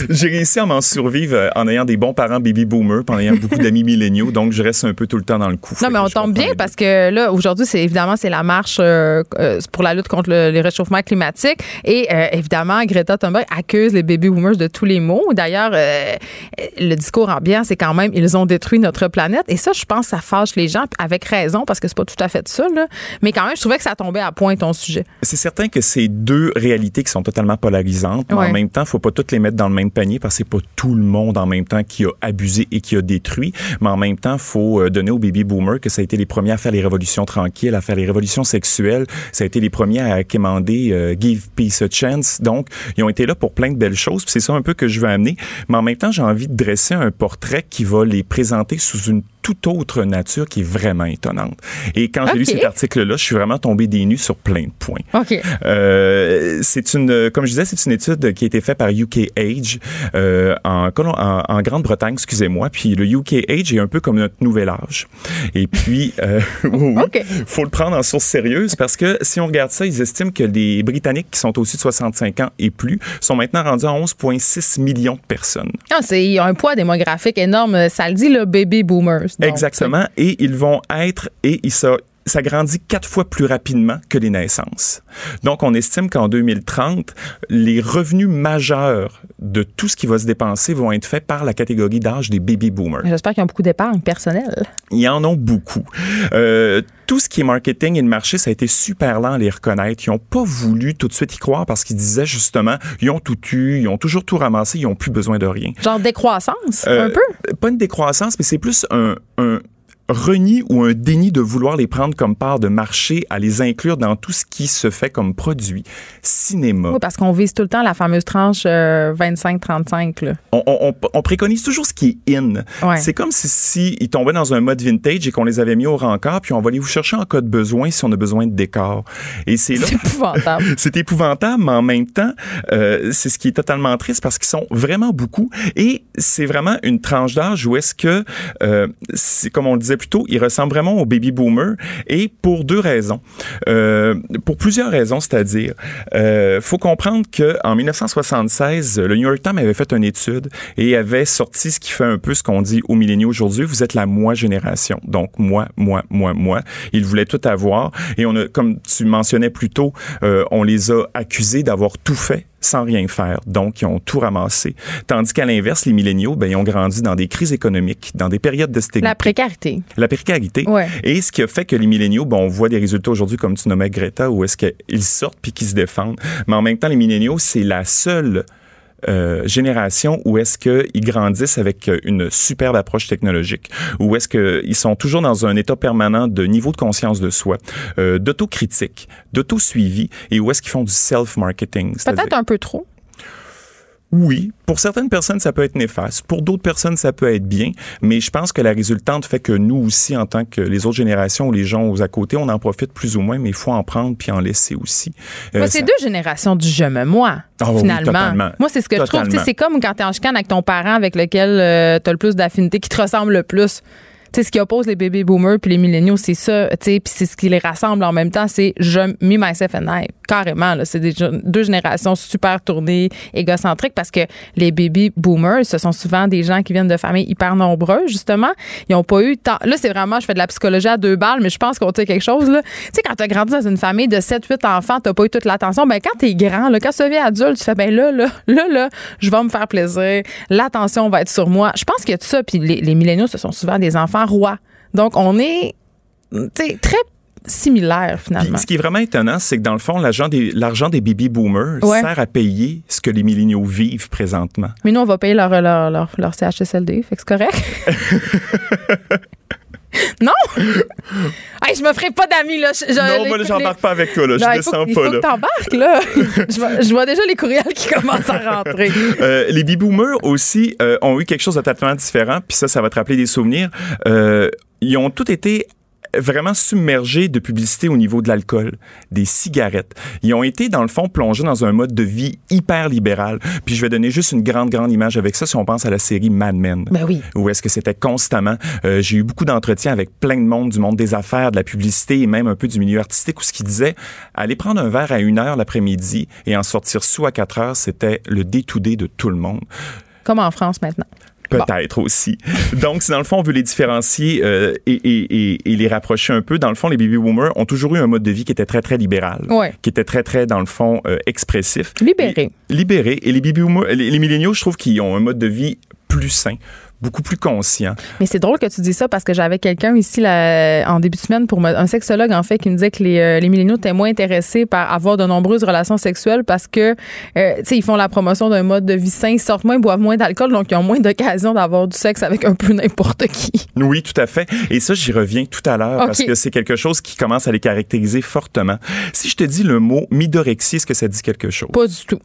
J'ai réussi à m'en survivre euh, en ayant des bons parents baby boomers, en ayant beaucoup d'amis milléniaux, donc je reste un peu tout le temps dans le coup. Non, mais on tombe bien parce que là, aujourd'hui, c'est évidemment, c'est la marche euh, euh, pour la lutte contre le, les réchauffements climatiques. Et euh, évidemment, Greta Thunberg accuse les baby boomers de tous les maux. D'ailleurs, euh, le discours ambiant, c'est quand même, ils ont détruit notre planète. Et ça, je pense, ça fâche les gens, avec raison, parce que c'est pas tout à fait ça, là. Mais quand même, je trouvais que ça tombait à point, ton sujet. C'est certain que c'est deux réalités qui sont totalement polarisantes, mais Ouais. en même temps, faut pas toutes les mettre dans le même panier parce que c'est pas tout le monde en même temps qui a abusé et qui a détruit, mais en même temps, faut euh, donner aux baby boomers que ça a été les premiers à faire les révolutions tranquilles, à faire les révolutions sexuelles, ça a été les premiers à quémander euh, Give Peace a Chance. Donc, ils ont été là pour plein de belles choses, puis c'est ça un peu que je veux amener, mais en même temps, j'ai envie de dresser un portrait qui va les présenter sous une toute autre nature qui est vraiment étonnante. Et quand j'ai lu cet article-là, je suis vraiment tombé des nues sur plein de points. OK. Euh, c'est une, comme je disais, c'est une étude qui a été faite par UK Age euh, en, Colom- en, en Grande-Bretagne, excusez-moi. Puis le UK Age est un peu comme notre nouvel âge. Et puis, euh, oui, oui, faut le prendre en source sérieuse parce que si on regarde ça, ils estiment que les Britanniques qui sont au-dessus de 65 ans et plus sont maintenant rendus à 11,6 millions de personnes. Ah, c'est, il y a un poids démographique énorme. Ça le dit, le baby boomers. Exactement. Et ils vont être, et ils ça, grandit quatre fois plus rapidement que les naissances. Donc, on estime qu'en 2030, les revenus majeurs de tout ce qui va se dépenser vont être faits par la catégorie d'âge des baby boomers. J'espère qu'ils ont beaucoup d'épargne personnelle. Ils en ont beaucoup. Euh, tout ce qui est marketing et le marché, ça a été super lent à les reconnaître. Ils n'ont pas voulu tout de suite y croire parce qu'ils disaient justement, ils ont tout eu, ils ont toujours tout ramassé, ils n'ont plus besoin de rien. Genre décroissance, Euh, un peu? Pas une décroissance, mais c'est plus un, un renie ou un déni de vouloir les prendre comme part de marché, à les inclure dans tout ce qui se fait comme produit. Cinéma. Oui, parce qu'on vise tout le temps la fameuse tranche euh, 25-35. là. On, on- on- on préconise toujours ce qui est in. Ouais. C'est comme si, si ils tombaient dans un mode vintage et qu'on les avait mis au rencard, puis on va aller vous chercher en cas de besoin si on a besoin de décor. Et c'est là. C'est épouvantable. c'est épouvantable, mais en même temps, euh, c'est ce qui est totalement triste parce qu'ils sont vraiment beaucoup. Et c'est vraiment une tranche d'âge où est-ce que, euh, c'est comme on le disait plus tôt, ils ressemblent vraiment aux baby boomers. Et pour deux raisons. Euh, pour plusieurs raisons, c'est-à-dire, euh, faut comprendre que en 1976, le New York Times avait fait une étude et avait sorti ce qui fait un peu ce qu'on dit aux milléniaux aujourd'hui. Vous êtes la moi génération. Donc moi, moi, moi, moi. Ils voulaient tout avoir et on a, comme tu mentionnais plus tôt, euh, on les a accusés d'avoir tout fait sans rien faire. Donc, ils ont tout ramassé. Tandis qu'à l'inverse, les milléniaux, ben, ils ont grandi dans des crises économiques, dans des périodes de stabilité. La précarité. La précarité. Ouais. Et ce qui a fait que les milléniaux, bon, on voit des résultats aujourd'hui, comme tu nommais Greta, où est-ce qu'ils sortent puis qu'ils se défendent. Mais en même temps, les milléniaux, c'est la seule euh, génération où est-ce qu'ils grandissent avec euh, une superbe approche technologique, où est-ce qu'ils sont toujours dans un état permanent de niveau de conscience de soi, euh, d'autocritique, d'auto-suivi, et où est-ce qu'ils font du self-marketing. Peut-être un peu trop. Oui, pour certaines personnes, ça peut être néfaste. Pour d'autres personnes, ça peut être bien. Mais je pense que la résultante fait que nous aussi, en tant que les autres générations ou les gens aux à côté, on en profite plus ou moins, mais il faut en prendre puis en laisser aussi. Euh, c'est ça- deux générations du je me moi, Ah finalement. Moi, c'est ce que je trouve. Tu. C'est comme quand t'es en chicane avec ton parent avec lequel tu as le plus d'affinité, qui te ressemble le plus. Sais, ce qui oppose les baby boomers puis les milléniaux, c'est ça. Tu sais, puis c'est ce qui les rassemble en même temps, c'est je, me, myself and I. Carrément, là. C'est des deux générations super tournées, égocentriques, parce que les baby boomers, ce sont souvent des gens qui viennent de familles hyper nombreuses, justement. Ils n'ont pas eu tant. Là, c'est vraiment, je fais de la psychologie à deux balles, mais je pense qu'on tient quelque chose, là. Tu sais, quand tu as grandi dans une famille de 7-8 enfants, tu pas eu toute l'attention. Ben, quand tu es grand, là, quand tu deviens adulte, tu fais, ben là, là, là, là, je vais me faire plaisir. L'attention va être sur moi. Je pense a tout ça. Puis les, les milléniaux, ce sont souvent des enfants rois. Donc, on est, très similaires, finalement. Puis, ce qui est vraiment étonnant, c'est que dans le fond, l'argent des, l'argent des baby boomers Ouais. sert à payer ce que les milléniaux vivent présentement. Mais nous, on va payer leur, leur, leur, leur CHSLD, fait que c'est correct. non? hey, je me ferai pas d'amis, là. Je- je- non, moi, j'embarque pas avec toi, là. Je Non, il descends faut, il pas, faut là. que t'embarques, là. je, vois, je vois déjà les courriels qui commencent à rentrer. Euh, les baby boomers aussi euh, ont eu quelque chose de totalement différent, puis ça, ça va te rappeler des souvenirs. Euh, ils ont tous été vraiment submergés de publicité au niveau de l'alcool, des cigarettes. Ils ont été, dans le fond, plongés dans un mode de vie hyper libéral. Puis je vais donner juste une grande, grande image avec ça si on pense à la série Mad Men. Ben oui. Où est-ce que c'était constamment. Euh, J'ai eu beaucoup d'entretiens avec plein de monde, du monde des affaires, de la publicité et même un peu du milieu artistique où ce qui disait, aller prendre un verre à une heure l'après-midi et en sortir sous à quatre heures, c'était le day-to-day de tout le monde. Comme en France maintenant. Peut-être aussi. Donc, si dans le fond, on veut les différencier euh, et, et, et, et, les rapprocher un peu, dans le fond, les baby boomers ont toujours eu un mode de vie qui était très, très libéral. Ouais. Qui était très, très, dans le fond, euh, expressif. Libéré. Libéré. Et les baby boomers, les, les milléniaux, je trouve qu'ils ont un mode de vie plus sain, beaucoup plus conscient. Mais c'est drôle que tu dis ça parce que j'avais quelqu'un ici là, en début de semaine pour me, un sexologue en fait qui me disait que les, euh, les milléniaux étaient moins intéressés par avoir de nombreuses relations sexuelles parce que euh, tu sais ils font la promotion d'un mode de vie sain, ils sortent moins, ils boivent moins d'alcool donc ils ont moins d'occasion d'avoir du sexe avec un peu n'importe qui. Oui, tout à fait. Et ça j'y reviens tout à l'heure okay. parce que c'est quelque chose qui commence à les caractériser fortement. Si je te dis le mot midorexie, est-ce que ça dit quelque chose? Pas du tout.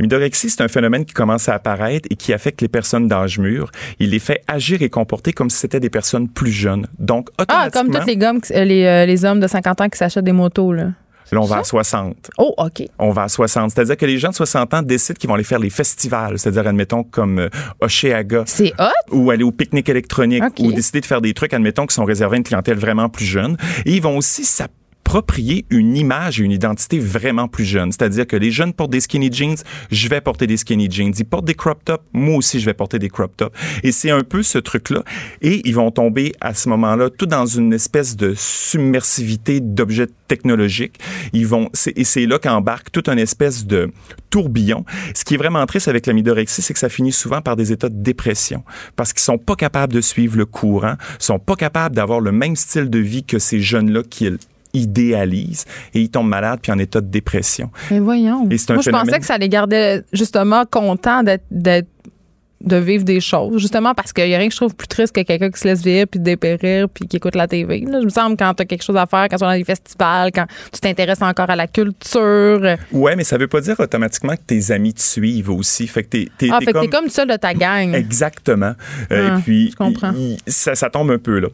Midorexie, c'est un phénomène qui commence à apparaître et qui affecte les personnes d'âge mûr. Il fait agir et comporter comme si c'était des personnes plus jeunes. Donc, Ah, comme tous les, gommes, les, euh, les hommes de 50 ans qui s'achètent des motos, là. Là, on va à 60. Oh, OK. On va à 60. C'est-à-dire que les gens de 60 ans décident qu'ils vont aller faire les festivals. C'est-à-dire, admettons, comme euh, Oceaga. C'est hot? Ou aller au pique-nique électronique. Okay. Ou décider de faire des trucs, admettons, qui sont réservés à une clientèle vraiment plus jeune. Et ils vont aussi s'appuyer s'approprier une image et une identité vraiment plus jeune. C'est-à-dire que les jeunes portent des skinny jeans, je vais porter des skinny jeans. Ils portent des crop tops, moi aussi je vais porter des crop tops. Et c'est un peu ce truc-là. Et ils vont tomber à ce moment-là tout dans une espèce de submersivité d'objets technologiques. Ils vont, et c'est là qu'embarque toute une espèce de tourbillon. Ce qui est vraiment triste avec la midorexie, c'est que ça finit souvent par des états de dépression parce qu'ils sont pas capables de suivre le courant, sont pas capables d'avoir le même style de vie que ces jeunes-là qui idéalisent et ils tombent malades puis en état de dépression. Mais voyons. Et un Moi, phénomène... je pensais que ça les gardait justement contents d'être de vivre des choses, justement parce qu'il n'y a rien que je trouve plus triste que quelqu'un qui se laisse vivre puis dépérir puis qui écoute la TV. Là. Je me semble quand tu as quelque chose à faire, quand tu vas dans des festivals, quand tu t'intéresses encore à la culture. Ouais, mais ça veut pas dire automatiquement que tes amis te suivent aussi. Fait que t'es, t'es, ah, t'es fait comme... que t'es comme seul de ta gang. Exactement. Ah, euh, et puis, je comprends. ça, ça tombe un peu là.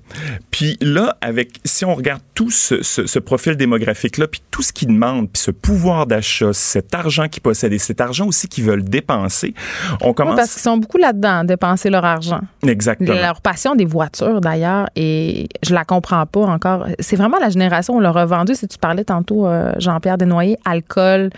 Puis là, avec, si on regarde tout ce, ce, ce profil démographique-là, puis tout ce qu'ils demandent, puis ce pouvoir d'achat, cet argent qu'ils possèdent et cet argent aussi qu'ils veulent dépenser, on commence... Ouais, parce qu'ils sont beaucoup là-dedans, dépenser leur argent. Exactement. Leur passion des voitures, d'ailleurs, et je la comprends pas encore. C'est vraiment la génération, on l'a revendu, si tu parlais tantôt, euh, Jean-Pierre Desnoyers, alcool,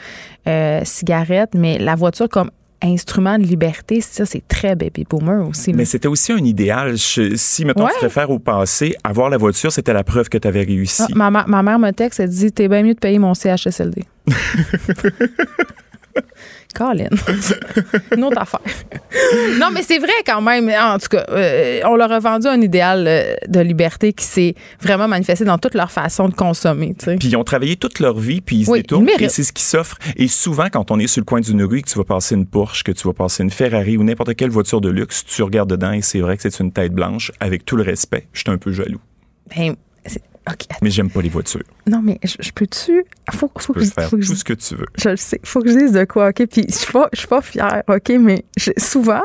euh, cigarettes, mais la voiture comme instrument de liberté, ça, c'est très baby boomer aussi. Mais c'était aussi un idéal. Je, si, mettons, Ouais. tu préfères au passé, avoir la voiture, c'était la preuve que tu avais réussi. Ah, ma, ma- ma mère me texte, elle dit T'es bien mieux de payer mon CHSLD. Colin. Une autre affaire. non, mais c'est vrai quand même. En tout cas, euh, on leur a vendu un idéal euh, de liberté qui s'est vraiment manifesté dans toute leur façon de consommer. Puis ils ont travaillé toute leur vie, puis ils se Oui, détournent, ils et c'est ce qui s'offre. Et souvent, quand on est sur le coin d'une rue, que tu vas passer une Porsche, que tu vas passer une Ferrari ou n'importe quelle voiture de luxe, tu regardes dedans et c'est vrai que c'est une tête blanche. Avec tout le respect, je suis un peu jaloux. Ben, Mais j'aime pas les voitures. Non, mais je, je peux-tu? Faut, faut, Tu peux que je- faire faut que je tout ce que tu veux. Je le sais. Faut que je dise de quoi, OK? Puis je suis pas, je suis pas fière, OK? Mais je- souvent,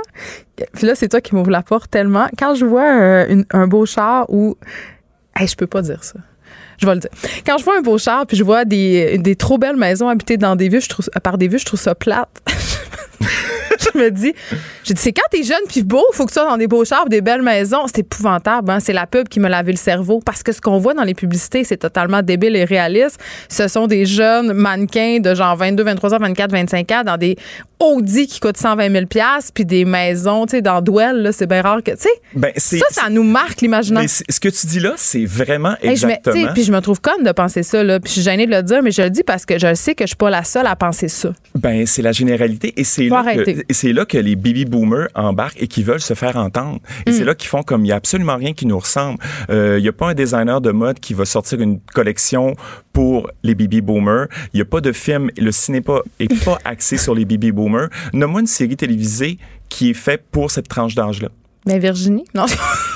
puis là, c'est toi qui m'ouvre la porte tellement. Quand je vois euh, une- un beau char ou. Hey, je peux pas dire ça. Je vais le dire. Quand je vois un beau char puis je vois des, des trop belles maisons habitées dans des vues, je trouve, par des vues, je trouve ça plate. je me dis, j'ai dit, c'est quand t'es jeune puis beau, faut que tu sois dans des beaux chars, des belles maisons. C'est épouvantable. Hein? C'est la pub qui me lavait le cerveau parce que ce qu'on voit dans les publicités, c'est totalement débile et réaliste. Ce sont des jeunes mannequins de genre 22, 23 ans, 24, 25 ans dans des Audi qui coûtent 120 000 puis des maisons, tu sais, dans Douel, là, c'est bien rare que, tu sais, Ben, ça, ça nous marque l'imaginaire. ce que tu dis là, c'est vraiment Hey, exactement. Puis je me trouve conne de penser ça, là. Puis je suis gênée de le dire, mais je le dis parce que je sais que je suis pas la seule à penser ça. Ben, c'est la généralité et c'est là, que. Et c'est là que les baby boomers embarquent et qui veulent se faire entendre. Et Mm. c'est là qu'ils font comme il y a absolument rien qui nous ressemble. Il y a pas un designer de mode qui va sortir une collection pour les baby boomers. Il y a pas de film. Le cinéma est pas axé sur les baby boomers. Nomme-moi une série télévisée qui est faite pour cette tranche d'âge-là. Mais Virginie? Non.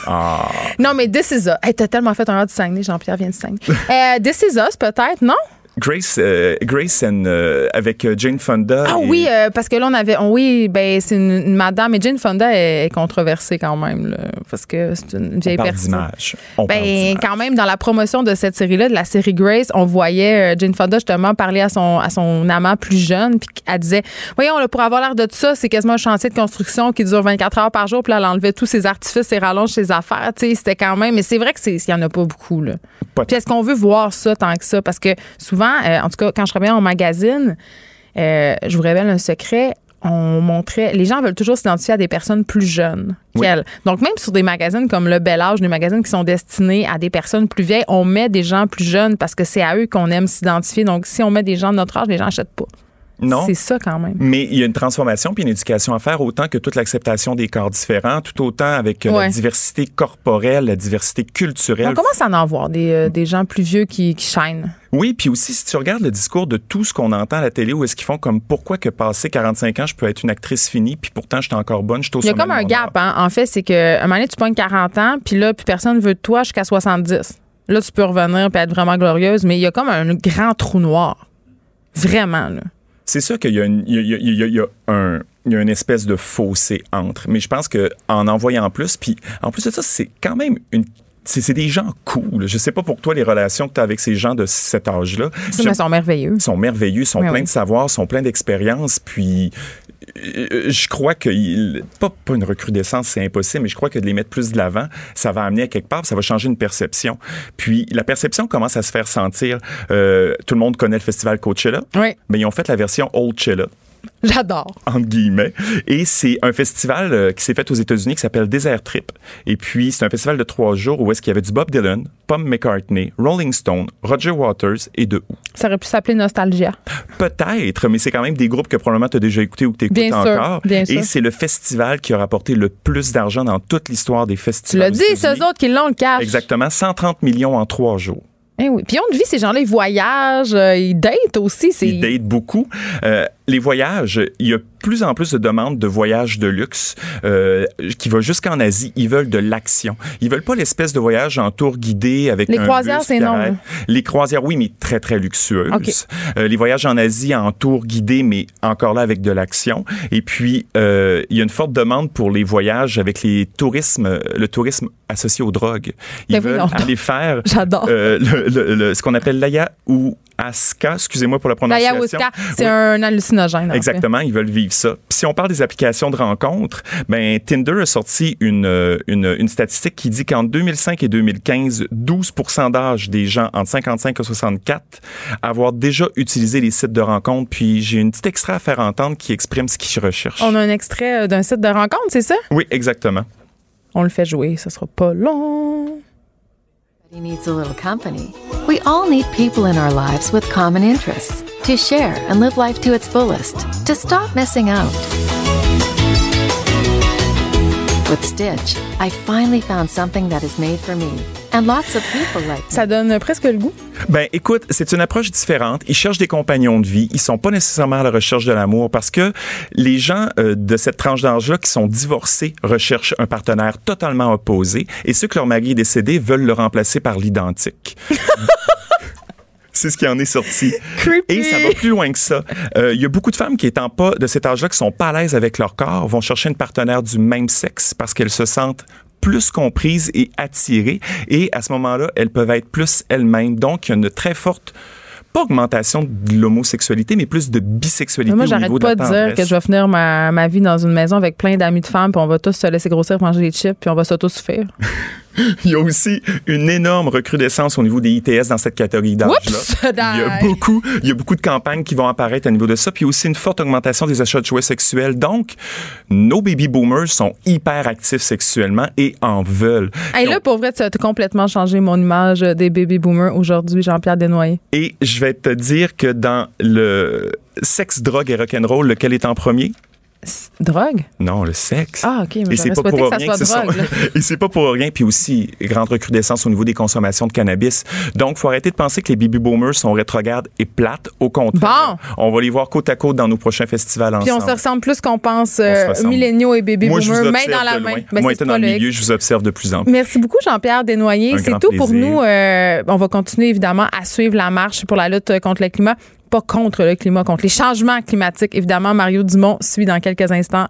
Ah. non, mais This Is Us. Hey, t'as tellement fait un heure du Saguenay, Jean-Pierre vient du Saguenay. euh, This Is Us, peut-être, non? Grace, euh, Grace and, euh, avec euh, Jane Fonda. Ah et- oui, euh, parce que là, on avait. on- oui, ben, c'est une, une madame. Mais Jane Fonda est, est controversée quand même, là, parce que c'est une on vieille parle personne. On parle Ben, d'image. quand même, dans la promotion de cette série-là, de la série Grace, on voyait Jane Fonda justement parler à son, à son amant plus jeune, puis elle disait Voyons, là, pour avoir l'air de ça, c'est quasiment un chantier de construction qui dure 24 heures par jour, puis là, elle enlevait tous ses artifices, ses rallonges, ses affaires. Tu sais, c'était quand même. Mais c'est vrai que c'est- il y en a pas beaucoup, là. Puis est-ce qu'on veut voir ça tant que ça? Parce que souvent, euh, en tout cas, quand je travaillais en magazine, euh, je vous révèle un secret. On montrait, les gens veulent toujours s'identifier à des personnes plus jeunes Oui. qu'elles. Donc, même sur des magazines comme Le Bel Âge, des magazines qui sont destinés à des personnes plus vieilles, on met des gens plus jeunes parce que c'est à eux qu'on aime s'identifier. Donc, si on met des gens de notre âge, les gens n'achètent pas. Non. C'est ça quand même. Mais il y a une transformation puis une éducation à faire, autant que toute l'acceptation des corps différents, tout autant avec euh, Ouais. la diversité corporelle, la diversité culturelle. On commence à en avoir des, euh, des gens plus vieux qui, qui chaînent. Oui, puis aussi, si tu regardes le discours de tout ce qu'on entend à la télé, où est-ce qu'ils font comme pourquoi que passé 45 ans, je peux être une actrice finie, puis pourtant, je suis encore bonne, je suis au Il y a comme un gap, hein. En fait, c'est que un moment donné, tu pognes 40 ans, puis là, plus personne veut de toi jusqu'à 70. Là, tu peux revenir puis être vraiment glorieuse, mais il y a comme un grand trou noir. Vraiment, là. C'est sûr qu'il y a, une, il y a- il y a- il y a- il y a un il y a une espèce de fossé entre. Mais je pense que en en voyant plus, puis en plus de ça, c'est quand même une c'est des gens cool. Je sais pas pour toi les relations que tu as avec ces gens de cet âge-là. Ils sont merveilleux. Ils sont merveilleux, ils sont pleins oui. de savoir, ils sont pleins d'expérience, puis euh, je crois que il- pas, pas une recrudescence, c'est impossible, mais je crois que de les mettre plus de l'avant, ça va amener à quelque part, ça va changer une perception. Puis la perception commence à se faire sentir. Euh, tout le monde connaît le festival Coachella, Oui. mais ils ont fait la version Oldchella J'adore. entre guillemets. Et c'est un festival euh, qui s'est fait aux États-Unis qui s'appelle Desert Trip. Et puis, c'est un festival de trois jours où est-ce qu'il y avait du Bob Dylan, Paul McCartney, Rolling Stone, Roger Waters et The Who. Ça aurait pu s'appeler Nostalgia. Peut-être, mais c'est quand même des groupes que probablement tu as déjà écouté ou que tu écoutes Bien sûr, encore. bien sûr. Et c'est le festival qui a rapporté le plus d'argent dans toute l'histoire des Tu festivals. l'as dit, c'est eux autres qui l'ont le cash. Exactement, 130 millions en trois jours. Eh oui. Puis on vit ces gens-là, ils voyagent, euh, ils datent aussi. Ils datent beaucoup. Euh, les voyages, il y a plus en plus de demandes de voyages de luxe euh, qui va jusqu'en Asie. Ils veulent de l'action. Ils veulent pas l'espèce de voyage en tour guidé avec Les un croisières, c'est non. Les croisières, oui, mais très, très luxueuses. Euh, les voyages en Asie en tour guidé, mais encore là avec de l'action. Et puis, euh, il y a une forte demande pour les voyages avec les tourismes, le tourisme associé aux drogues. Ils Ben veulent donc. aller faire J'adore. euh, le- le- le- ce qu'on appelle l'aya ou Aska, excusez-moi pour la prononciation. L'ayahuasca, c'est Oui. un hallucinogène. fait. Exactement, ils veulent vivre ça. Puis si on parle des applications de rencontres, ben Tinder a sorti une, euh, une, une statistique qui dit qu'en 2005 et 2015, 12 d'âge des gens entre 55 et 64 avoir déjà utilisé les sites de rencontres. Puis j'ai une petite extrait à faire entendre qui exprime ce qu'ils recherchent. On a un extrait euh, d'un site de rencontre, c'est ça? Oui, exactement. On le fait jouer, ça sera pas long. He needs a little company. We all need people in our lives with common interests to share and live life to its fullest, to stop missing out. With Stitch, I finally found something that is made for me, and lots of people like me. Ça donne presque le goût. Ben, écoute, c'est une approche différente. Ils cherchent des compagnons de vie. Ils sont pas nécessairement à la recherche de l'amour parce que les gens euh, de cette tranche d'âge-là qui sont divorcés recherchent un partenaire totalement opposé et ceux que leur mari est décédé veulent le remplacer par l'identique. C'est ce qui en est sorti. Et ça va plus loin que ça. Euh, Il y a beaucoup de femmes qui étant pas de cet âge-là, qui sont pas à l'aise avec leur corps, vont chercher une partenaire du même sexe parce qu'elles se sentent plus comprises et attirées. Et à ce moment-là, elles peuvent être plus elles-mêmes. Donc, il y a une très forte pas augmentation de l'homosexualité, mais plus de bisexualité Moi, au j'arrête pas de de dire que je vais finir ma, ma vie dans une maison avec plein d'amis de femmes, puis on va tous se laisser grossir, manger des chips, puis on va s'autosuffire. Il y a aussi une énorme recrudescence au niveau des ITS dans cette catégorie d'âge-là. Oups! Il y a beaucoup, il y a beaucoup de campagnes qui vont apparaître à niveau de ça, puis aussi une forte augmentation des achats de jouets sexuels. Donc, nos baby boomers sont hyper actifs sexuellement et en veulent. Hey, là, pour vrai, tu as complètement changé mon image des baby boomers aujourd'hui, Jean-Pierre Desnoyers. Et je vais te dire que dans le sexe, drogue et rock'n'roll, lequel est en premier? Drogue? Non, le sexe. Ah, OK. Mais Et c'est j'aurais pas pour que rien soit que sont-. Et c'est pas pour rien. Puis aussi, grande recrudescence au niveau des consommations de cannabis. Donc, faut arrêter de penser que les baby boomers sont rétrogrades et plates. Au contraire. On va les voir côte à côte dans nos prochains festivals Puis on ensemble. se ressemble plus qu'on pense, se euh, milléniaux et baby Moi, boomers, main dans la main. Ben, Moi, c'est étant dans le milieu, je vous observe de plus en plus. Merci beaucoup, Jean-Pierre Desnoyers. C'est tout pour nous. Euh, on va continuer, évidemment, à suivre la marche pour la lutte contre le climat. Pas contre le climat, contre les changements climatiques. Évidemment, Mario Dumont suit dans quelques instants